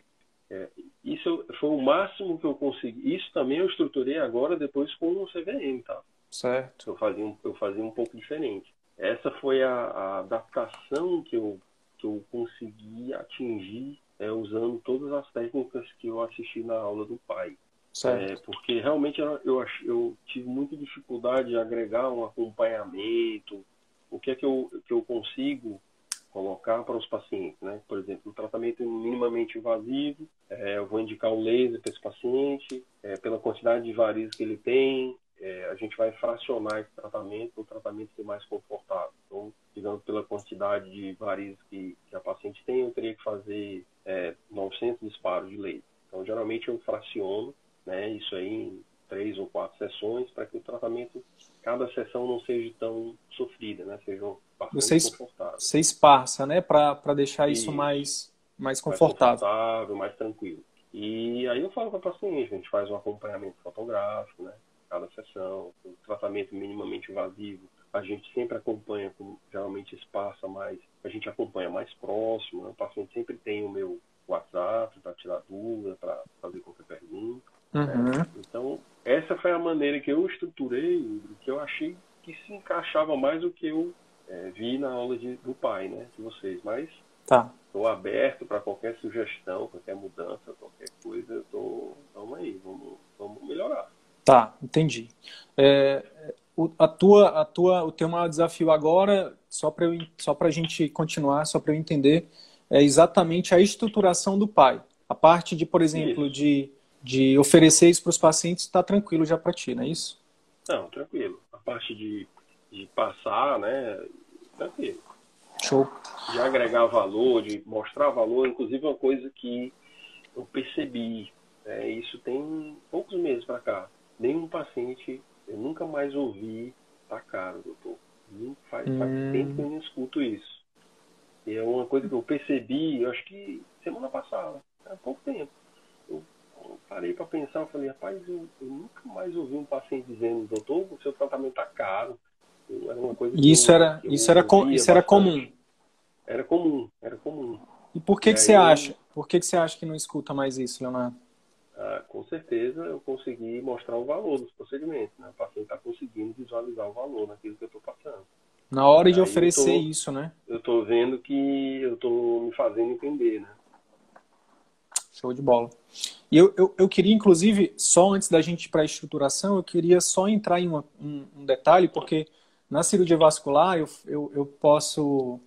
é, isso foi o máximo que eu consegui. Isso também eu estruturei agora depois com o CVM, tá? Certo. Eu fazia um, eu fazia um pouco diferente. Essa foi a, a adaptação que eu, que eu consegui atingir é, usando todas as técnicas que eu assisti na aula do pai. É, porque realmente eu, eu, eu, tive muita dificuldade de agregar um acompanhamento, o que é que eu, que eu consigo colocar para os pacientes, né? Por exemplo, um tratamento minimamente invasivo, é, eu vou indicar o laser para esse paciente, é, pela quantidade de varizes que ele tem, é, a gente vai fracionar esse tratamento para o tratamento ser mais confortável. Então, digamos, pela quantidade de varizes que, que a paciente tem, eu teria que fazer 900 é, disparos de laser. Então, geralmente eu fraciono né, isso aí em três ou quatro sessões para que o tratamento, cada sessão não seja tão sofrida, né, seja bastante você, esparça, né, para deixar isso, isso mais, mais confortável. Mais confortável, mais tranquilo. E aí eu falo para o paciente, a gente faz um acompanhamento fotográfico, né, cada sessão, o tratamento minimamente invasivo, a gente sempre acompanha, com, geralmente espaça mais, a gente acompanha mais próximo, né? o paciente sempre tem o meu WhatsApp para tirar dúvida, para fazer qualquer pergunta. Uhum. Né? Então, essa foi a maneira que eu estruturei, que eu achei que se encaixava mais do que eu é, vi na aula de, do pai, né, de vocês. Mas tá. estou aberto para qualquer sugestão, qualquer mudança, qualquer coisa. Tô, vamos aí, vamos, vamos melhorar. Tá, entendi. É, o, a tua, a tua, o teu maior desafio agora, só para só a gente continuar, só para eu entender, é exatamente a estruturação do pai. A parte de, por exemplo, de, de oferecer isso para os pacientes está tranquilo já para ti, não é isso? Não, tranquilo. A parte de, de passar, né, tranquilo. Show. De agregar valor, de mostrar valor, inclusive uma coisa que eu percebi, né, isso tem poucos meses para cá nenhum paciente, eu nunca mais ouvi, tá caro, doutor. Não faz, hum. faz tempo que eu não escuto isso. E é uma coisa que eu percebi, eu acho que semana passada, há pouco tempo. Eu, eu parei para pensar, eu falei, rapaz, eu, eu, nunca mais ouvi um paciente dizendo, doutor, o seu tratamento tá caro. Era uma coisa isso eu, era, isso era, com, isso era comum. Era comum, era comum. E por que, que você acha? Por que, que você acha que não escuta mais isso, Leonardo? ah, com certeza eu consegui mostrar o valor dos procedimentos. Né? O paciente está conseguindo visualizar o valor naquilo que eu estou passando. Na hora de oferecer tô, isso, né? Eu estou vendo que eu estou me fazendo entender, né? Show de bola. E eu, eu, eu queria, inclusive, só antes da gente ir para a estruturação, eu queria só entrar em uma, um, um, detalhe, porque na cirurgia vascular eu, eu, eu posso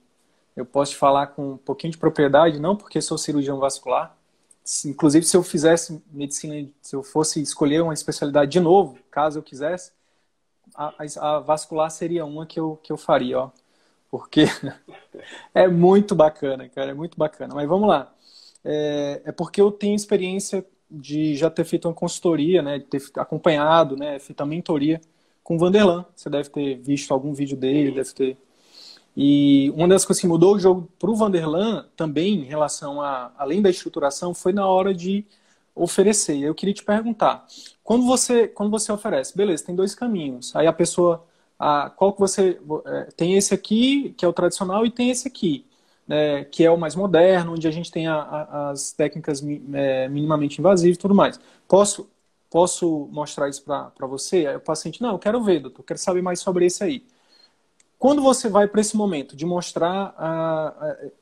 eu posso te falar com um pouquinho de propriedade, não porque sou cirurgião vascular, inclusive se eu fizesse medicina, se eu fosse escolher uma especialidade de novo, caso eu quisesse, a, a vascular seria uma que eu, que eu faria, ó. Porque é muito bacana, cara, é muito bacana. Mas vamos lá. É, é, porque eu tenho experiência de já ter feito uma consultoria, né, ter acompanhado, né, feito a mentoria com o Vanderlan. Você deve ter visto algum vídeo dele, deve ter e uma das coisas que mudou o jogo para o Vanderlan também, em relação a, além da estruturação, foi na hora de oferecer. Eu queria te perguntar, quando você, quando você oferece, beleza, tem dois caminhos. Aí a pessoa, a, qual que você é, tem esse aqui que é o tradicional e tem esse aqui, né, que é o mais moderno, onde a gente tem a, a, as técnicas é, minimamente invasivas e tudo mais. Posso posso mostrar isso para você? Aí o paciente, não, eu quero ver, doutor, quero saber mais sobre esse aí. Quando você vai para esse momento de mostrar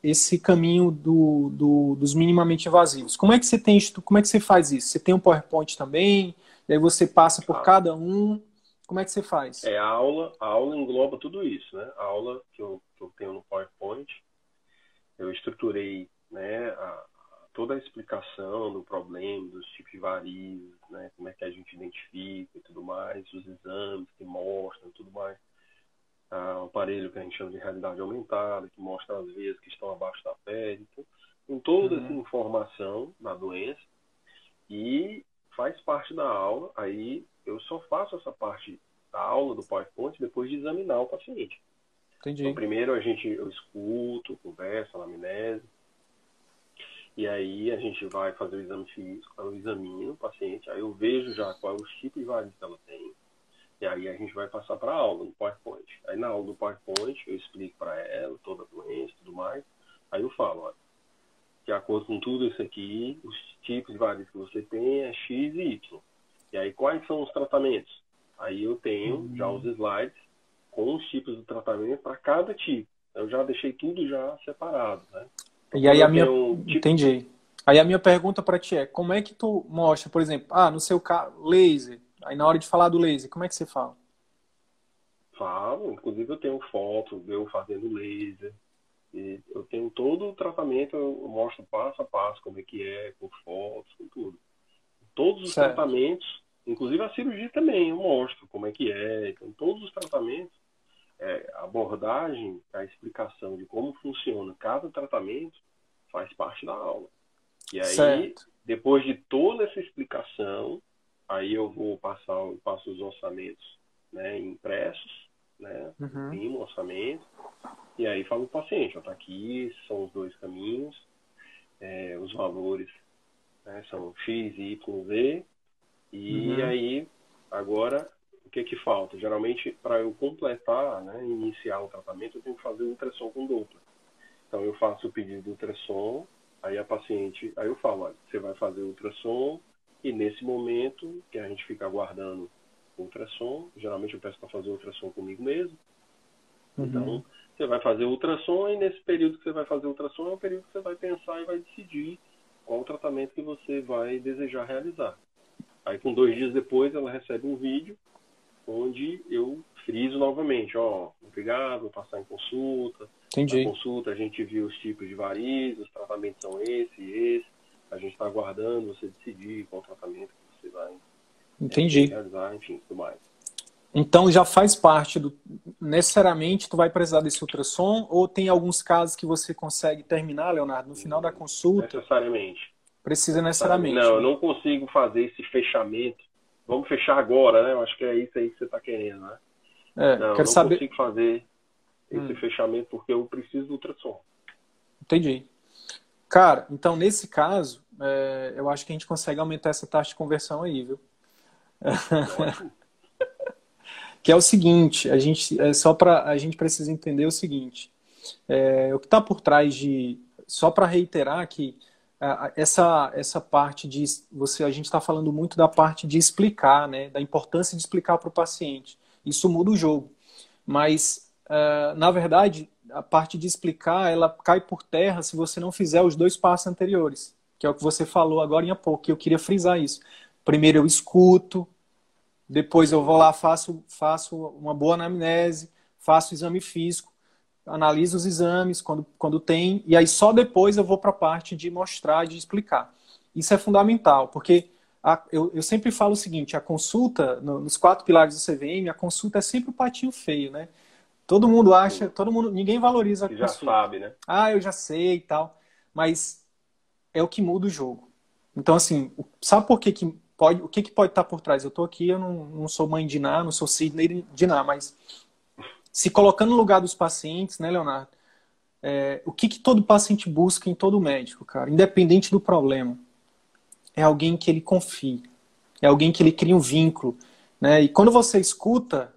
esse caminho do, do, dos minimamente invasivos, como é que você tem como é que você faz isso? Você tem um PowerPoint também? E aí você passa por ah. cada um? Como é que você faz? É a aula, a aula engloba tudo isso, né? A aula que eu, que eu tenho no PowerPoint, eu estruturei né, a, toda a explicação do problema, dos tipos de varizes, né, como é que a gente identifica e tudo mais, os exames que mostram tudo mais. Ah, o aparelho que a gente chama de realidade aumentada, que mostra as veias que estão abaixo da pele. Então, com toda uhum. essa informação da doença e faz parte da aula, aí eu só faço essa parte da aula do PowerPoint depois de examinar o paciente. Entendi. Então, primeiro a gente, eu escuto, converso, anamnese, e aí a gente vai fazer o exame físico, eu examino o paciente, aí eu vejo já qual é o tipo de varizes que ela tem, e aí a gente vai passar para a aula no PowerPoint. Aí na aula do PowerPoint eu explico para ela toda a doença e tudo mais, aí eu falo, olha, de acordo com tudo isso aqui, os tipos de varizes que você tem é X e Y. E aí quais são os tratamentos? Aí eu tenho uhum. já os slides com os tipos de tratamento para cada tipo. Eu já deixei tudo já separado, né? E aí a minha um entendi. Aí a minha pergunta para ti é, como é que tu mostra, por exemplo, ah, no seu caso, laser. Aí na hora de falar do laser, como é que você fala? Falo, inclusive eu tenho foto eu fazendo laser. E eu tenho todo o tratamento, eu mostro passo a passo como é que é, com fotos, com tudo. Todos os certo. tratamentos, inclusive a cirurgia também, eu mostro como é que é. Então, todos os tratamentos é, a abordagem, a explicação de como funciona cada tratamento faz parte da aula. E aí, certo. depois de toda essa explicação, aí eu vou passar, eu passo os orçamentos né, impressos, né, uhum. um orçamento, e aí falo para o paciente, está aqui, são os dois caminhos, é, os valores né, são X, Y, Z, e uhum. aí agora o que que falta? Geralmente, para eu completar, né, iniciar o tratamento, eu tenho que fazer o ultrassom com dupla. Então, eu faço o pedido de ultrassom, aí a paciente, aí eu falo, olha, você vai fazer o ultrassom e nesse momento que a gente fica aguardando o ultrassom, geralmente eu peço para fazer o ultrassom comigo mesmo. Uhum. Então, você vai fazer o ultrassom e nesse período que você vai fazer o ultrassom é o período que você vai pensar e vai decidir qual o tratamento que você vai desejar realizar. Aí, com dois dias depois, ela recebe um vídeo onde eu friso novamente, ó, obrigado, vou passar em consulta. Entendi. Na consulta a gente viu os tipos de varizes, os tratamentos são esse e esse. A gente está aguardando você decidir qual tratamento que você vai Entendi. É, realizar, enfim, tudo mais. Então já faz parte do. Necessariamente tu vai precisar desse ultrassom ou tem alguns casos que você consegue terminar, Leonardo, no final da consulta? Necessariamente. Precisa necessariamente. Não, eu não consigo fazer esse fechamento vamos fechar agora, né? Eu acho que é isso aí que você está querendo, né? É, não, quero não saber... consigo fazer esse hum. fechamento porque eu preciso do ultrassom. Entendi. Cara, então nesse caso, é, eu acho que a gente consegue aumentar essa taxa de conversão aí, viu? que é o seguinte, a gente é só para a gente precisa entender o seguinte, é, o que está por trás de só para reiterar que essa essa parte de você a gente está falando muito da parte de explicar né da importância de explicar para o paciente. Isso muda o jogo. Mas uh, na verdade a parte de explicar ela cai por terra se você não fizer os dois passos anteriores que é o que você falou agora em pouco e eu queria frisar isso. Primeiro eu escuto depois eu vou lá faço faço uma boa anamnese faço exame físico analiso os exames quando, quando tem, e aí só depois eu vou para a parte de mostrar, de explicar. Isso é fundamental, porque a, eu, eu, sempre falo o seguinte: a consulta, no, nos quatro pilares do CVM, a consulta é sempre o patinho feio, né? Todo mundo acha, todo mundo, ninguém valoriza a consulta. Já sabe, né? Ah, eu já sei e tal. Mas é o que muda o jogo. Então, assim, sabe por que, que pode, o que, que pode estar por trás? Eu estou aqui, eu não, não sou mãe de Ná, não sou Sidney de Ná, mas se colocando no lugar dos pacientes, né, Leonardo? É, o que, que todo paciente busca em todo médico, cara, independente do problema? É alguém que ele confie, é alguém que ele cria um vínculo, né? E quando você escuta,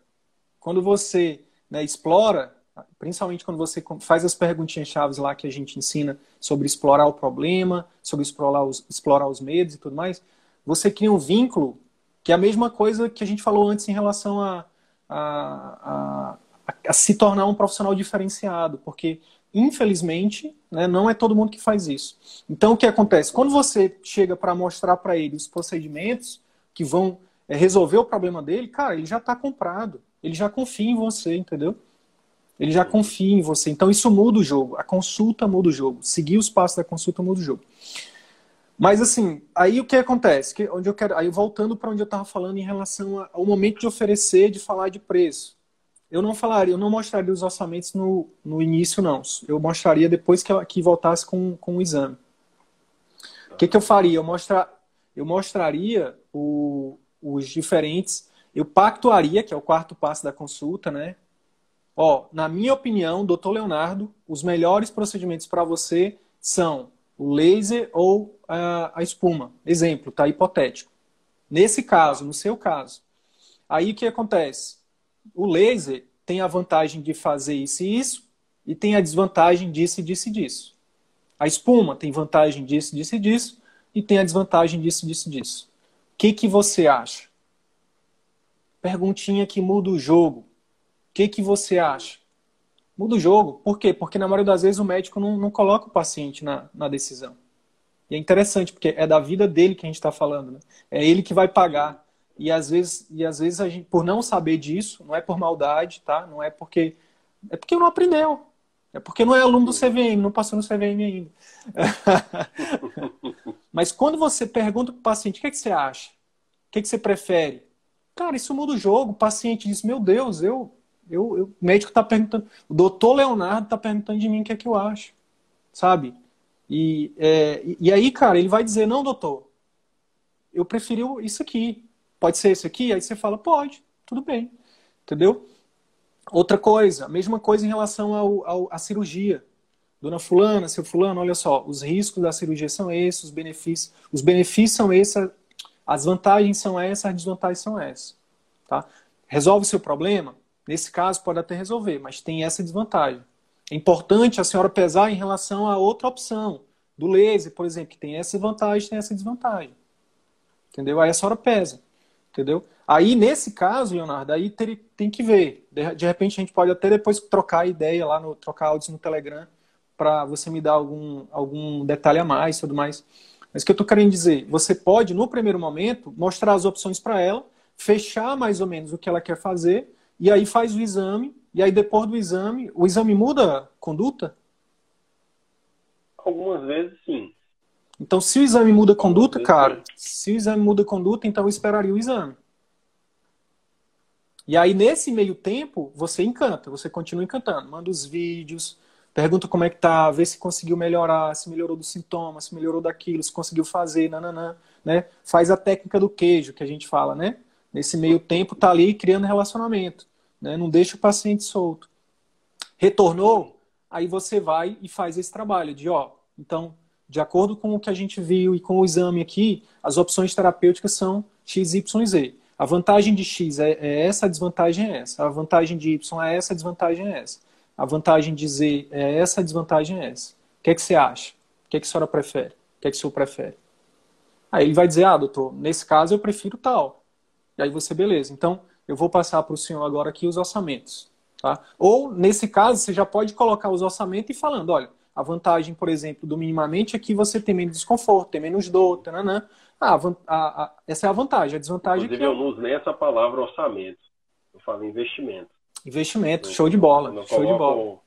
quando você né, explora, principalmente quando você faz as perguntinhas chaves lá que a gente ensina sobre explorar o problema, sobre explorar os, explorar os medos e tudo mais, você cria um vínculo que é a mesma coisa que a gente falou antes em relação a, a, a a, se tornar um profissional diferenciado, porque infelizmente né, não é todo mundo que faz isso. Então o que acontece? Quando você chega para mostrar para ele os procedimentos que vão é, resolver o problema dele, cara, ele já está comprado, ele já confia em você, entendeu? Ele já confia em você. Então isso muda o jogo. A consulta muda o jogo. Seguir os passos da consulta muda o jogo. Mas assim, aí o que acontece? Que, onde eu quero, aí voltando para onde eu estava falando em relação ao momento de oferecer, de falar de preço. Eu não falaria, eu não mostraria os orçamentos no, no início, não. Eu mostraria depois que, que voltasse com, com o exame. O que, que eu faria? Eu, mostra, eu mostraria o, os diferentes. Eu pactuaria, que é o quarto passo da consulta, né? Ó, na minha opinião, doutor Leonardo, os melhores procedimentos para você são o laser ou a, a espuma. Exemplo, tá hipotético. Nesse caso, no seu caso, aí o que acontece? O laser tem a vantagem de fazer isso e isso, e tem a desvantagem disso, disso e disso. A espuma tem vantagem disso, disso e disso, e tem a desvantagem disso, disso e disso. O que, que você acha? Perguntinha que muda o jogo. O que, que você acha? Muda o jogo. Por quê? Porque na maioria das vezes o médico não, não coloca o paciente na, na decisão. E é interessante, porque é da vida dele que a gente está falando. Né? É ele que vai pagar. E às vezes, e às vezes a gente, por não saber disso, não é por maldade, tá? Não é porque é porque não aprendeu. É porque não é aluno do CVM, não passou no CVM ainda. Mas quando você pergunta para o paciente, o que, é que você acha? O que, é que você prefere? Cara, isso muda o jogo. O paciente diz, meu Deus, eu, eu, eu... o médico está perguntando, o doutor Leonardo está perguntando de mim o que é que eu acho. Sabe? E, é, e aí, cara, ele vai dizer, não, doutor, eu preferi isso aqui. Pode ser esse aqui? Aí você fala, pode, tudo bem. Entendeu? Outra coisa, a mesma coisa em relação ao, ao, à cirurgia. Dona fulana, seu fulano, olha só, os riscos da cirurgia são esses, os benefícios, os benefícios são esses, as vantagens são essas, as desvantagens são essas. Tá? Resolve o seu problema? Nesse caso, pode até resolver, mas tem essa desvantagem. É importante a senhora pesar em relação a outra opção, do laser, por exemplo, que tem essa vantagem, tem essa desvantagem. Entendeu? Aí a senhora pesa. Entendeu? Aí, nesse caso, Leonardo, aí ter, tem que ver. De, de, repente, a gente pode até depois trocar ideia lá, no, trocar áudios no Telegram, para você me dar algum, algum detalhe a mais tudo mais. Mas o que eu estou querendo dizer? Você pode, no primeiro momento, mostrar as opções para ela, fechar mais ou menos o que ela quer fazer, e aí faz o exame, e aí depois do exame, o exame muda a conduta? Algumas vezes sim. Então, se o exame muda conduta, cara, se o exame muda conduta, então eu esperaria o exame. E aí, nesse meio tempo, você encanta, você continua encantando. Manda os vídeos, pergunta como é que tá, vê se conseguiu melhorar, se melhorou dos sintomas, se melhorou daquilo, se conseguiu fazer, nananã, né? Faz a técnica do queijo, que a gente fala, né? Nesse meio tempo, tá ali criando relacionamento, né? Não deixa o paciente solto. Retornou, aí você vai e faz esse trabalho de, ó, então, de acordo com o que a gente viu e com o exame aqui, as opções terapêuticas são X, Y Z. A vantagem de X é, é essa, a desvantagem é essa. A vantagem de Y é essa, a desvantagem é essa. A vantagem de Z é essa, a desvantagem é essa. O que é que você acha? O que é que a senhora prefere? O que é que o senhor prefere? Aí ele vai dizer, ah, doutor, nesse caso eu prefiro tal. E aí você, beleza. Então, eu vou passar para o senhor agora aqui os orçamentos. Tá? Ou, nesse caso, você já pode colocar os orçamentos e falando, olha, a vantagem, por exemplo, do minimamente é que você tem menos desconforto, tem menos dor, tananã. Ah, a, a, essa é a vantagem. A desvantagem Inclusive, é que... eu não uso nem essa palavra orçamento. Eu falo investimento. Investimento, show de bola. Show de bola.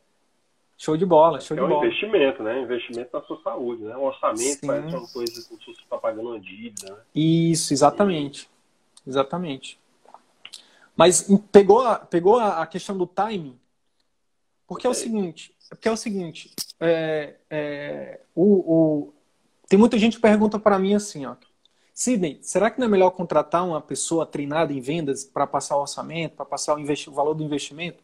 Show de bola, show é de um bola. investimento, né? Investimento na sua saúde, né? Um orçamento Sim. parece uma coisa como se você está pagando uma dívida, né? Isso, exatamente. E... Exatamente. Mas pegou a, pegou a questão do timing, porque é o seguinte, porque é o seguinte, é, é, o, o, tem muita gente que pergunta para mim assim, ó, Sidney, será que não é melhor contratar uma pessoa treinada em vendas para passar o orçamento, para passar o, o, valor do investimento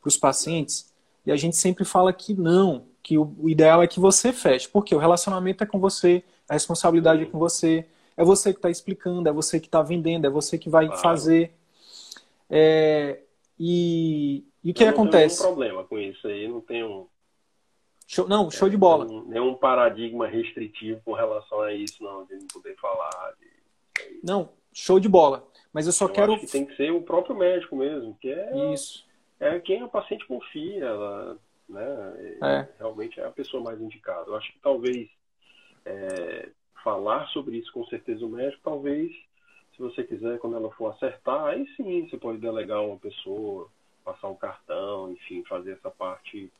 para os pacientes? E a gente sempre fala que não, que o, o, ideal é que você feche, porque o relacionamento é com você, a responsabilidade é com você, é você que está explicando, é você que está vendendo, é você que vai claro. fazer. É, e, e o que Eu acontece? Não tenho nenhum problema com isso aí, não tenho. Show, não, show é, de bola. Nenhum paradigma restritivo com relação a isso, não, de não poder falar. De... Não, show de bola. Mas eu só eu quero. que tem que ser o próprio médico mesmo, que é. Isso. É quem o paciente confia, ela, né? É. Realmente é a pessoa mais indicada. Eu acho que talvez é, falar sobre isso com certeza o médico, talvez, se você quiser, quando ela for acertar, aí sim você pode delegar uma pessoa passar um cartão, enfim, fazer essa parte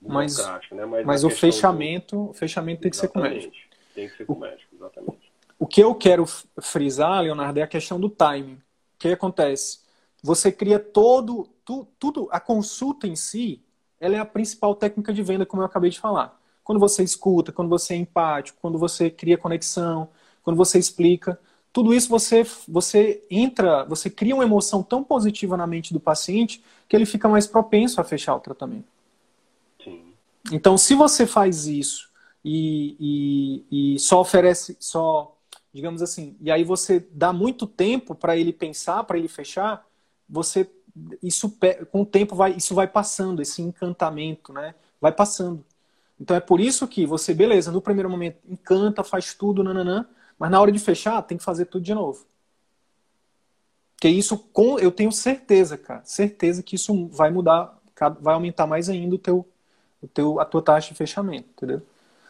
mas, né? Mas, mas o fechamento, do... o fechamento tem que ser com o médico. Tem que ser com o médico, exatamente. O que eu quero frisar, Leonardo, é a questão do timing. O que acontece? Você cria todo, tu, tudo, a consulta em si, ela é a principal técnica de venda, como eu acabei de falar. Quando você escuta, quando você é empático, quando você cria conexão, quando você explica, tudo isso você, você entra, você cria uma emoção tão positiva na mente do paciente que ele fica mais propenso a fechar o tratamento. Sim. Então, se você faz isso e, e, e só oferece, só, digamos assim, e aí você dá muito tempo para ele pensar, para ele fechar, você isso com o tempo vai isso vai passando esse encantamento, né? Vai passando. Então é por isso que você, beleza, no primeiro momento encanta, faz tudo, nananã, mas na hora de fechar, tem que fazer tudo de novo. Porque isso, com, eu tenho certeza, cara, certeza que isso vai mudar, vai aumentar mais ainda o teu, o teu, a tua taxa de fechamento, entendeu?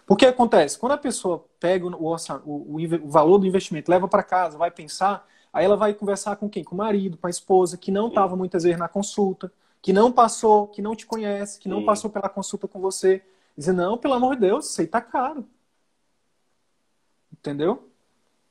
Porque acontece, quando a pessoa pega o, o, o, valor do investimento, leva para casa, vai pensar, aí ela vai conversar com quem? Com o marido, com a esposa, que não estava muitas vezes na consulta, que não passou, que não te conhece, que não Sim. passou pela consulta com você. Dizer, não, pelo amor de Deus, isso aí tá caro. Entendeu?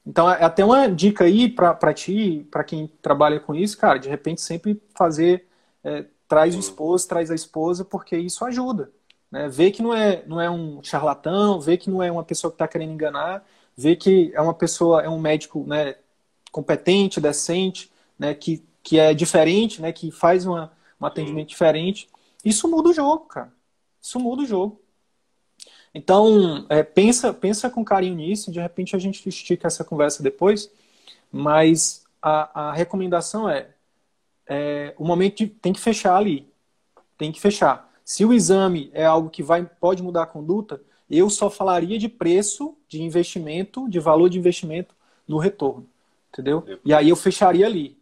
Então, é até uma dica aí para ti, para quem trabalha com isso, cara, de repente sempre fazer, é, traz o esposo, traz a esposa, porque isso ajuda. Né? Vê que não é, não é um charlatão, vê que não é uma pessoa que está querendo enganar, vê que é uma pessoa, é um médico né, competente, decente, né, que, que é diferente, né, que faz uma, um atendimento diferente. Isso muda o jogo, cara. Isso muda o jogo. Então, é, pensa, pensa com carinho nisso, de repente a gente estica essa conversa depois, mas a, a recomendação é, é, o momento de, tem que fechar ali, tem que fechar. Se o exame é algo que vai, pode mudar a conduta, eu só falaria de preço de investimento, de valor de investimento no retorno, entendeu? E aí eu fecharia ali,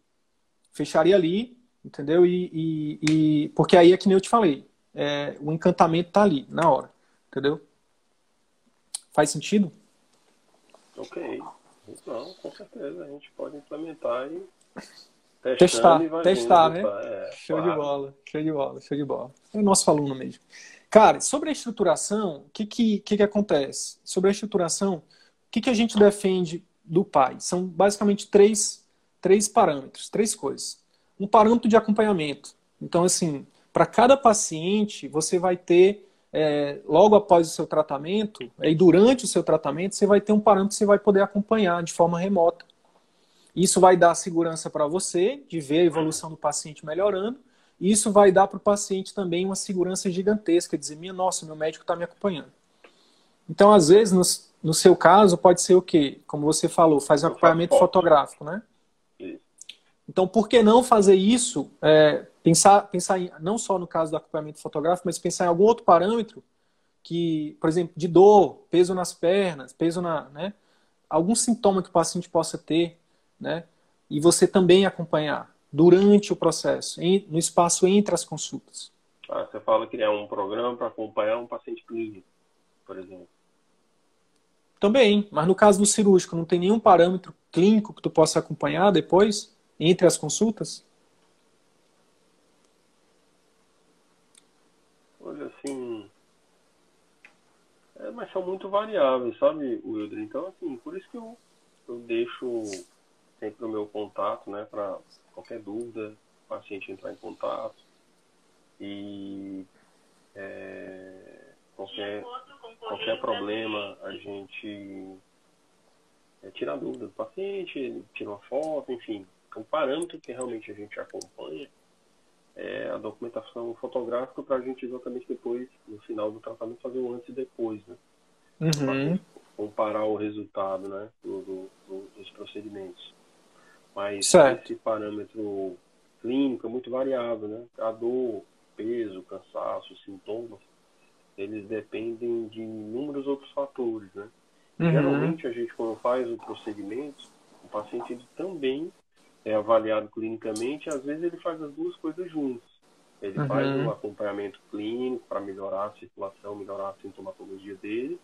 fecharia ali, entendeu? E, e, e porque aí é que nem eu te falei, é, o encantamento tá ali na hora, entendeu? Faz sentido? Ok. Então, com certeza, a gente pode implementar e testar, testar, né? É, show claro. de bola, show de bola, show de bola. É o nosso aluno mesmo. Cara, sobre a estruturação, o que, que, que, que acontece? Sobre a estruturação, o que, que a gente defende do pai? São basicamente três, três parâmetros, três coisas. Um parâmetro de acompanhamento. Então, assim, para cada paciente, você vai ter é, logo após o seu tratamento e durante o seu tratamento, você vai ter um parâmetro que você vai poder acompanhar de forma remota. Isso vai dar segurança para você de ver a evolução do paciente melhorando. E isso vai dar para o paciente também uma segurança gigantesca, dizer, minha nossa, meu médico está me acompanhando. Então, às vezes, no, no, seu caso, pode ser o quê? Como você falou, faz um acompanhamento fotográfico, né? Então, por que não fazer isso? É, pensar, pensar em, não só no caso do acompanhamento fotográfico, mas pensar em algum outro parâmetro que, por exemplo, de dor, peso nas pernas, peso na, né? Algum sintoma que o paciente possa ter, né? E você também acompanhar durante o processo, em, no espaço entre as consultas. Ah, você fala criar um programa para acompanhar um paciente clínico, por exemplo. Também, mas no caso do cirúrgico, não tem nenhum parâmetro clínico que tu possa acompanhar depois? entre as consultas? Olha, assim. É, mas são muito variáveis, sabe, Wilder? Então, assim, por isso que eu, eu deixo sempre o meu contato, né, para qualquer dúvida, o paciente entrar em contato. E é, qualquer, qualquer problema, a gente é, tira a dúvida do paciente, tira uma foto, enfim, o parâmetro que realmente a gente acompanha é a documentação fotográfica para a gente exatamente depois, no final do tratamento, fazer o antes e depois, né? Uhum. Comparar o resultado, né, do, do, do, dos procedimentos. Mas certo. esse parâmetro clínico é muito variável, né? A dor, peso, cansaço, sintomas, eles dependem de inúmeros outros fatores, né? Uhum. Geralmente a gente quando faz o procedimento, o paciente ele também é avaliado clinicamente, às vezes ele faz as duas coisas juntas. Ele uhum. faz um acompanhamento clínico para melhorar a circulação, melhorar a sintomatologia dele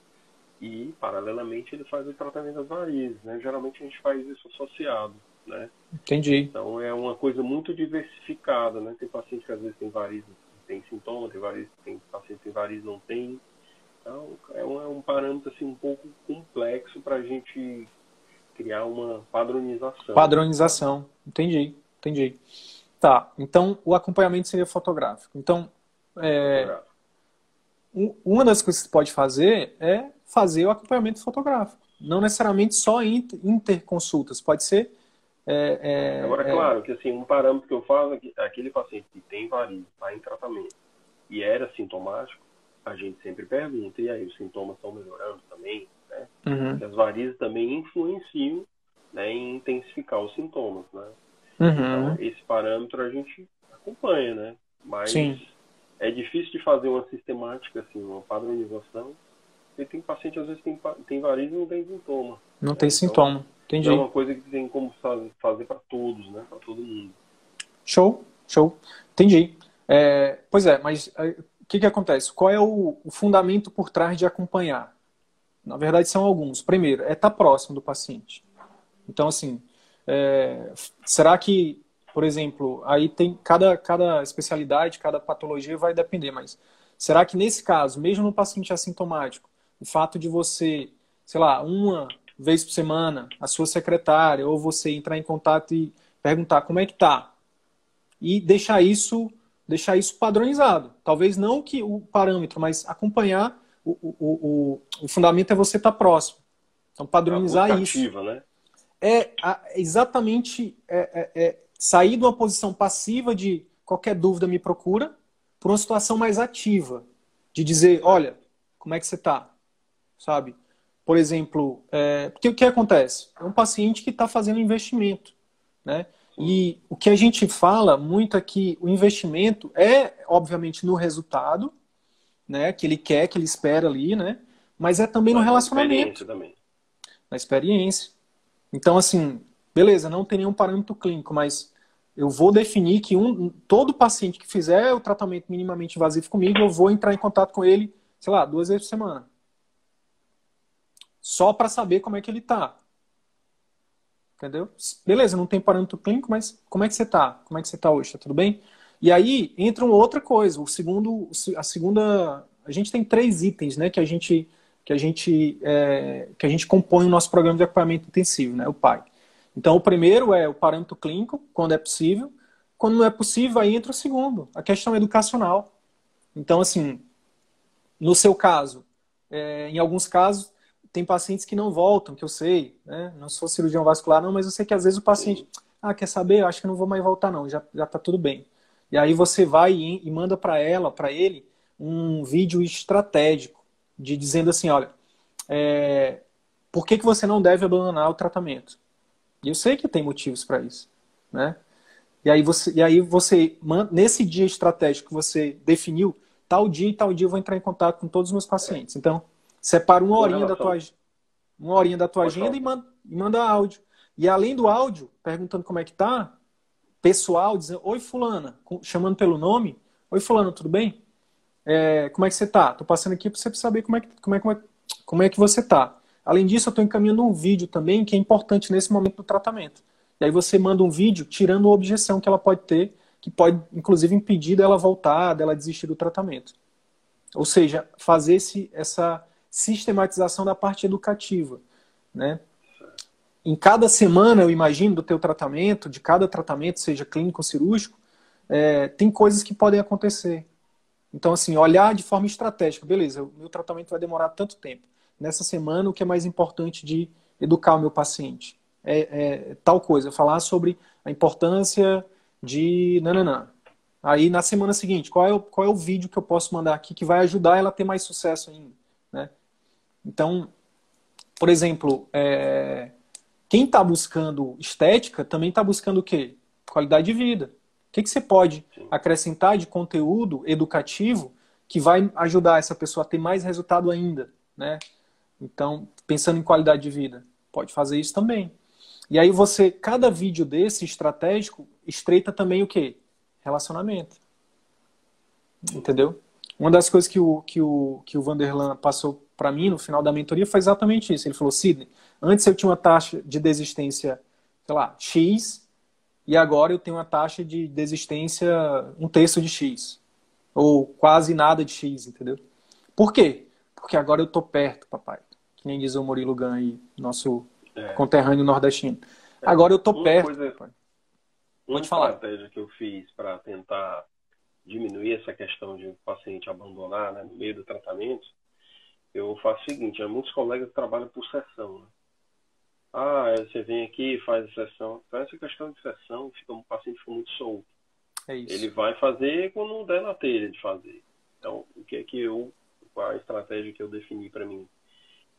e, paralelamente, ele faz o tratamento das varizes. Né? Geralmente a gente faz isso associado. né? Entendi. Então é uma coisa muito diversificada, né? Tem paciente que às vezes tem varizes, tem sintoma, tem varizes, tem paciente que tem varizes não tem. Então é um, é um parâmetro assim um pouco complexo para a gente criar uma padronização. Padronização, entendi, entendi. Tá, então o acompanhamento seria fotográfico. Então, é, uma das coisas que você pode fazer é fazer o acompanhamento fotográfico. Não necessariamente só inter, interconsultas, pode ser. É, é, Agora, é claro que assim, um parâmetro que eu faço é que aquele paciente que tem varizes, está em tratamento e era sintomático, a gente sempre pergunta, e aí, os sintomas estão melhorando também? Né? Uhum. As varizes também influenciam né, em intensificar os sintomas, né? Uhum. Então, esse parâmetro a gente acompanha, né? Mas Sim. é difícil de fazer uma sistemática, assim, uma padronização. Porque tem paciente, às vezes, tem, tem varizes e não tem sintoma. Não né? tem então, sintoma. Entendi. É uma coisa que tem como fazer para todos, né? Para todo mundo. Show, show. Entendi. É, pois é, mas é, o que, que acontece? Qual é o, o, fundamento por trás de acompanhar? Na verdade, são alguns. Primeiro, é estar próximo do paciente. Então, assim, é, será que, por exemplo, aí tem cada, cada especialidade, cada patologia vai depender, mas será que nesse caso, mesmo no paciente assintomático, o fato de você, sei lá, uma vez por semana, a sua secretária, ou você entrar em contato e perguntar como é que tá, e deixar isso, deixar isso padronizado. Talvez não que o parâmetro, mas acompanhar o, o, o, o fundamento é você estar tá próximo. Então, padronizar é isso. Né? é exatamente é, é, é, sair de uma posição passiva de qualquer dúvida me procura para uma situação mais ativa de dizer, olha, como é que você está, sabe? Por exemplo, é, porque o que acontece? É um paciente que está fazendo investimento, né? E o que a gente fala muito aqui, o investimento é, obviamente, no resultado, né? Que ele quer, que ele espera ali, né? Mas é também no relacionamento. Também. Na experiência. Então, assim, beleza, não tem nenhum parâmetro clínico, mas eu vou definir que um, todo paciente que fizer o tratamento minimamente invasivo comigo, eu vou entrar em contato com ele, sei lá, duas vezes por semana. Só para saber como é que ele está. Entendeu? Beleza, não tem parâmetro clínico, mas como é que você está? Como é que você está hoje? Tá tudo bem? E aí entra uma outra coisa. O segundo, a segunda, a gente tem três itens, né, que a gente que a gente, é, que a gente compõe o nosso programa de acompanhamento intensivo, né, o PAI. Então, o primeiro é o parâmetro clínico, quando é possível. Quando não é possível, aí entra o segundo, a questão educacional. Então, assim, no seu caso, é, em alguns casos, tem pacientes que não voltam, que eu sei, né? não sou cirurgião vascular não, mas eu sei que às vezes o paciente, ah, quer saber, eu acho que não vou mais voltar não, já, já tá tudo bem. E aí você vai e, manda para ela, para ele, um vídeo estratégico de dizendo assim, olha, é, por que, que você não deve abandonar o tratamento? E eu sei que tem motivos para isso, né? E aí você, e aí você nesse dia estratégico que você definiu, tal dia e tal dia eu vou entrar em contato com todos os meus pacientes. Então, separa uma horinha da tua uma horinha da tua agenda e manda, e manda áudio. E além do áudio, perguntando como é que tá, pessoal dizendo: "Oi fulana", chamando pelo nome: "Oi fulano, tudo bem?" é, como é que você está? Estou passando aqui para você saber como é, que, como, é, como, é, como é que você está. Além disso, eu estou encaminhando um vídeo também que é importante nesse momento do tratamento. E aí você manda um vídeo tirando a objeção que ela pode ter, que pode, inclusive, impedir dela voltar, dela desistir do tratamento. Ou seja, fazer esse, essa sistematização da parte educativa. Né? Em cada semana, eu imagino, do teu tratamento, de cada tratamento, seja clínico ou cirúrgico, é, tem coisas que podem acontecer. Então, assim, olhar de forma estratégica. Beleza, o meu tratamento vai demorar tanto tempo. Nessa semana, o que é mais importante de educar o meu paciente? É, é tal coisa, falar sobre a importância de nananã. Aí, na semana seguinte, qual é, o, qual é o vídeo que eu posso mandar aqui que vai ajudar ela a ter mais sucesso ainda? Né? Então, por exemplo, é, quem está buscando estética também está buscando o quê? Qualidade de vida. O que, que você pode acrescentar de conteúdo educativo que vai ajudar essa pessoa a ter mais resultado ainda, né? Então, pensando em qualidade de vida, pode fazer isso também. E aí você, cada vídeo desse estratégico, estreita também o quê? Relacionamento. Entendeu? Uma das coisas que o, que o, que o Vanderlan passou para mim no final da mentoria foi exatamente isso. Ele falou, Sidney, antes eu tinha uma taxa de desistência sei lá, X, e agora eu tenho uma taxa de desistência um terço de X. Ou quase nada de X, entendeu? Por quê? Porque agora eu tô perto, papai. Que nem diz o Murilo aí, nosso é. conterrâneo nordestino. É. Agora eu tô uma perto. Coisa, papai. Uma falar. estratégia que eu fiz para tentar diminuir essa questão de o paciente abandonar né, no meio do tratamento, eu faço o seguinte, muitos colegas trabalham por sessão. Né? Ah, você vem aqui faz a sessão. Então, essa questão de sessão, fica, o paciente fica muito solto. É Ele vai fazer quando der na telha de fazer. Então, o que é que eu, qual a estratégia que eu defini para mim?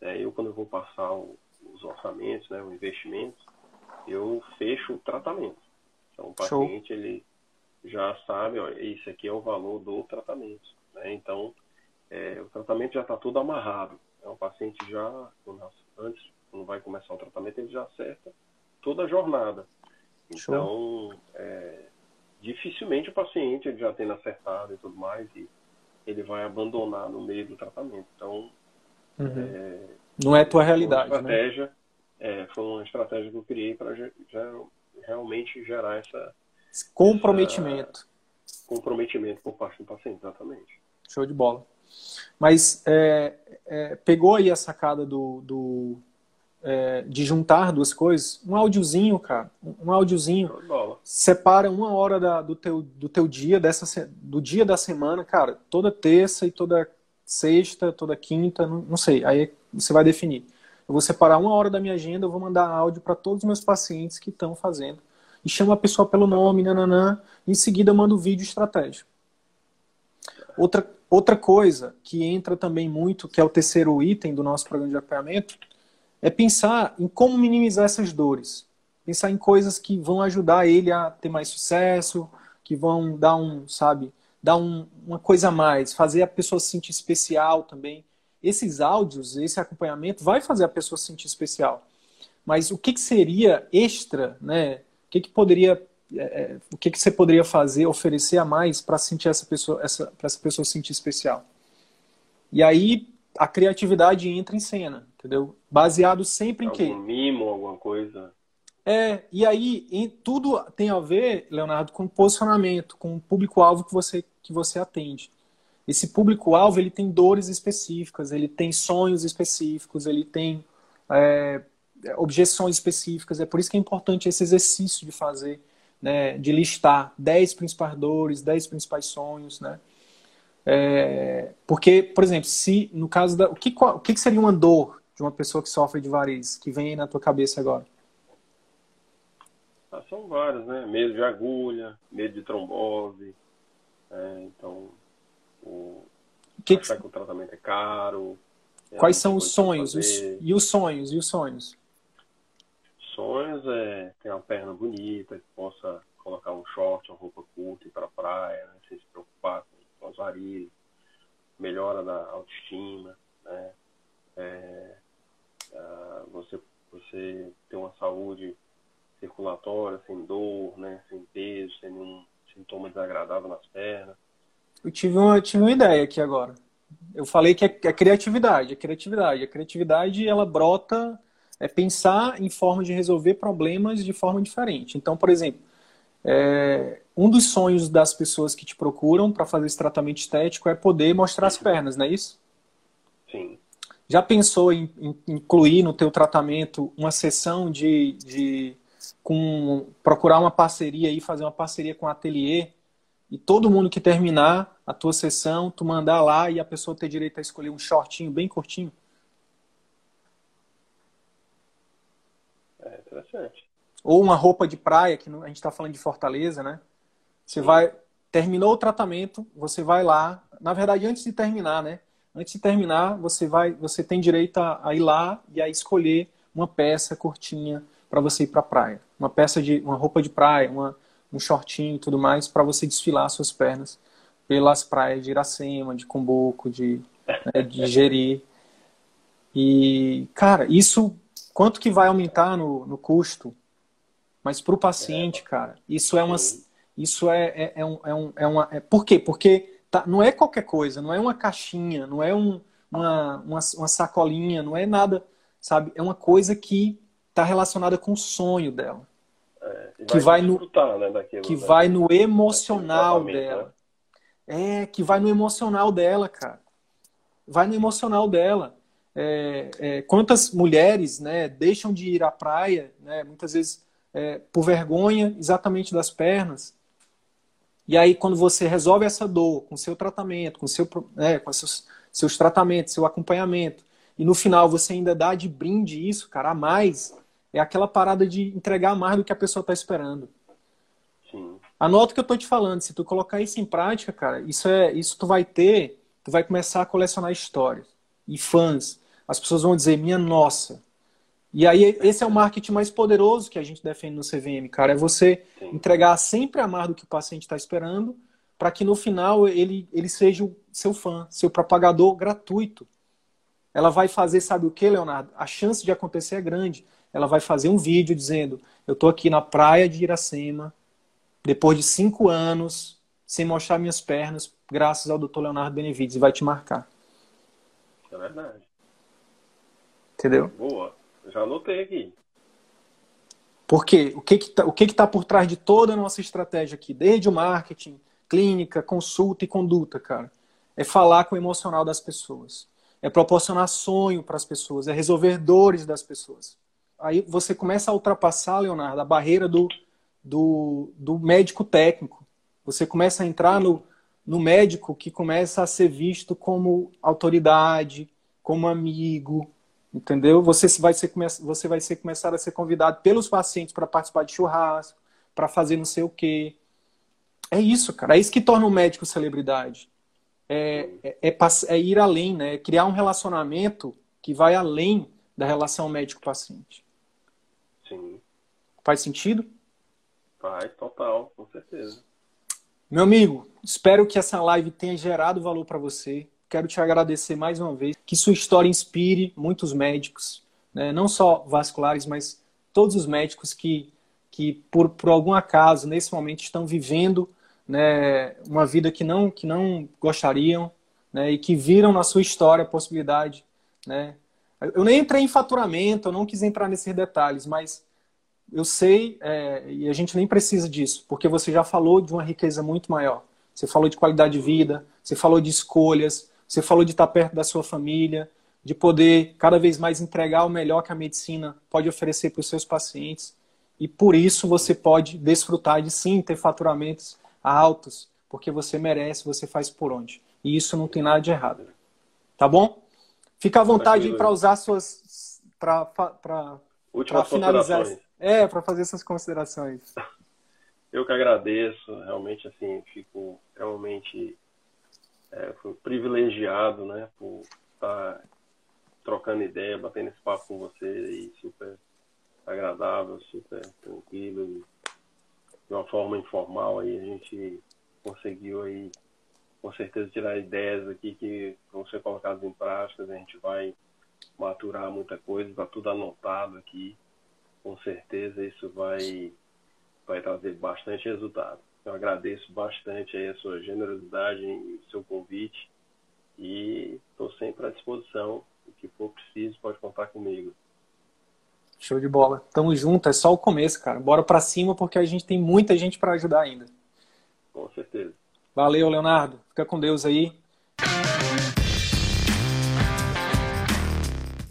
É, eu, quando eu vou passar o, os orçamentos, né, o investimento, eu fecho o tratamento. Então, o paciente, Show. ele já sabe, ó, isso aqui é o valor do tratamento. Né? Então, é, o tratamento já está tudo amarrado. É, o paciente já, antes quando vai começar o tratamento, ele já acerta toda a jornada. Então, é, dificilmente o paciente ele já tendo acertado e tudo mais, e ele vai abandonar no meio do tratamento. Então, uhum. é, não é tua realidade, né? estratégia, né? É, foi uma estratégia que eu criei para realmente gerar essa comprometimento, essa, comprometimento por parte do paciente, exatamente. Show de bola. Mas é, é, pegou aí a sacada do, do, é, de juntar duas coisas, um áudiozinho, cara, um áudiozinho, separa uma hora da, do, teu, do teu dia, dessa, do dia da semana, cara, toda terça e toda sexta, toda quinta, não, não sei, aí você vai definir. Eu vou separar uma hora da minha agenda, eu vou mandar áudio para todos os meus pacientes que estão fazendo. E chamo a pessoa pelo nome, nananã, em seguida eu mando o vídeo estratégia. Outra, outra coisa que entra também muito, que é o terceiro item do nosso programa de acompanhamento, é pensar em como minimizar essas dores. Pensar em coisas que vão ajudar ele a ter mais sucesso, que vão dar um, sabe, dar um, uma coisa a mais, fazer a pessoa se sentir especial também. Esses áudios, esse acompanhamento vai fazer a pessoa se sentir especial. Mas o que, que seria extra, né? O que, que poderia é, é o que, que você poderia fazer, oferecer a mais para sentir essa pessoa, essa, para essa pessoa se sentir especial? E aí a criatividade entra em cena, entendeu? Baseado sempre em Algum quê? mimo, alguma coisa. É, e aí em, tudo tem a ver, Leonardo, com posicionamento, com o público-alvo que você, que você atende. Esse público-alvo ele tem dores específicas, ele tem sonhos específicos, ele tem é, objeções específicas. É por isso que é importante esse exercício de fazer, né, de listar 10 principais dores, 10 principais sonhos, né? É, porque, por exemplo, se no caso da. O que, o que seria uma dor de uma pessoa que sofre de varizes, que vem na tua cabeça agora? Ah, são vários, né? Medo de agulha, medo de trombose. É, então, o, que achar que... que o tratamento é caro. É Quais são os sonhos? Os, e os sonhos? E os sonhos? Sonhos é ter uma perna bonita, que possa colocar um short, uma roupa curta ir pra praia, né? sem se preocupar com as varizes, melhora da autoestima, né? É, você, você ter uma saúde circulatória, sem dor, né? sem peso, sem nenhum sintoma desagradável nas pernas. Eu tive uma, tive uma ideia aqui agora. Eu falei que é, é criatividade, é criatividade. A criatividade, ela brota, é pensar em formas de resolver problemas de forma diferente. Então, por exemplo, é, um dos sonhos das pessoas que te procuram para fazer esse tratamento estético é poder mostrar as pernas, não é isso? Sim. Já pensou em, em incluir no teu tratamento uma sessão de, de com procurar uma parceria e fazer uma parceria com o ateliê e todo mundo que terminar a tua sessão, tu mandar lá e a pessoa ter direito a escolher um shortinho bem curtinho? É interessante. Ou uma roupa de praia, que a gente está falando de Fortaleza, né? Você Sim. vai, terminou o tratamento, você vai lá. Na verdade, antes de terminar, né? Antes de terminar, você vai, você tem direito a, a ir lá e a escolher uma peça curtinha para você ir para a praia. Uma peça de, uma roupa de praia, uma, um shortinho e tudo mais, para você desfilar suas pernas pelas praias de Iracema, de Cumbuco, de, né, de Jeri. E, cara, isso, quanto que vai aumentar no, no custo mas para o paciente, cara, isso é uma. Isso é, é, é, um, é, um, é uma. É, por quê? Porque tá, não é qualquer coisa, não é uma caixinha, não é um, uma, uma, uma sacolinha, não é nada, sabe? É uma coisa que está relacionada com o sonho dela. É, vai que vai no né, daquilo, que né? vai no emocional tratamento, dela. É, que vai no emocional dela, cara. Vai no emocional dela. É, é, quantas mulheres né, deixam de ir à praia, né, muitas vezes é, por vergonha exatamente das pernas. E aí, quando você resolve essa dor com seu tratamento, com, seu, né, com seus, seus tratamentos, seu acompanhamento, e no final você ainda dá de brinde isso, cara, a mais, é aquela parada de entregar mais do que a pessoa está esperando. Sim. Anota o que eu tô te falando. Se tu colocar isso em prática, cara, isso é, isso tu vai ter, tu vai começar a colecionar histórias e fãs. As pessoas vão dizer, minha nossa. E aí esse é o marketing mais poderoso que a gente defende no CVM, cara, é você entregar sempre a mais do que o paciente está esperando, para que no final ele, ele seja o seu fã, seu propagador gratuito. Ela vai fazer, sabe o que, Leonardo? A chance de acontecer é grande. Ela vai fazer um vídeo dizendo: Eu tô aqui na praia de Iracema, depois de cinco anos, sem mostrar minhas pernas, graças ao Dr. Leonardo Benevides, e vai te marcar. É verdade. Entendeu? Boa. Já anotei aqui. Por quê? O que que tá, que que tá por trás de toda a nossa estratégia aqui? Desde o marketing, clínica, consulta e conduta, cara. É falar com o emocional das pessoas. É proporcionar sonho para as pessoas. É resolver dores das pessoas. Aí você começa a ultrapassar, Leonardo, a barreira do, do, do médico técnico. Você começa a entrar no, no médico que começa a ser visto como autoridade, como amigo, entendeu? Você vai ser, você vai ser começar a ser convidado pelos pacientes para participar de churrasco, para fazer não sei o quê. É isso, cara. É isso que torna o médico celebridade. É, é, é, é ir além, né? É criar um relacionamento que vai além da relação médico-paciente. Sim. Faz sentido? Faz, total, com certeza. Meu amigo, espero que essa live tenha gerado valor para você. Quero te agradecer mais uma vez. Que sua história inspire muitos médicos, né? não só vasculares, mas todos os médicos que, que por, por algum acaso, nesse momento, estão vivendo né, uma vida que não, que não gostariam né, e que viram na sua história a possibilidade. Né? Eu nem entrei em faturamento, eu não quis entrar nesses detalhes, mas eu sei, é, e a gente nem precisa disso, porque você já falou de uma riqueza muito maior. Você falou de qualidade de vida, você falou de escolhas, você falou de estar perto da sua família, de poder cada vez mais entregar o melhor que a medicina pode oferecer para os seus pacientes. E por isso você pode desfrutar de sim ter faturamentos altos, porque você merece, você faz por onde. E isso não tem nada de errado. Tá bom? Fica à vontade para usar suas. para finalizar. É, para fazer essas considerações. Eu que agradeço, realmente assim, fico realmente é, privilegiado, né, por estar trocando ideia, batendo esse papo com você super agradável, super tranquilo, de uma forma informal aí a gente conseguiu aí com certeza tirar ideias aqui que vão ser colocadas em prática, a gente vai maturar muita coisa, está tudo anotado aqui com certeza isso vai, vai trazer bastante resultado. Eu agradeço bastante a sua generosidade e o seu convite e estou sempre à disposição. O que for preciso, pode contar comigo. Show de bola. Tamo junto, é só o começo, cara. Bora para cima porque a gente tem muita gente para ajudar ainda. Com certeza. Valeu, Leonardo. Fica com Deus aí.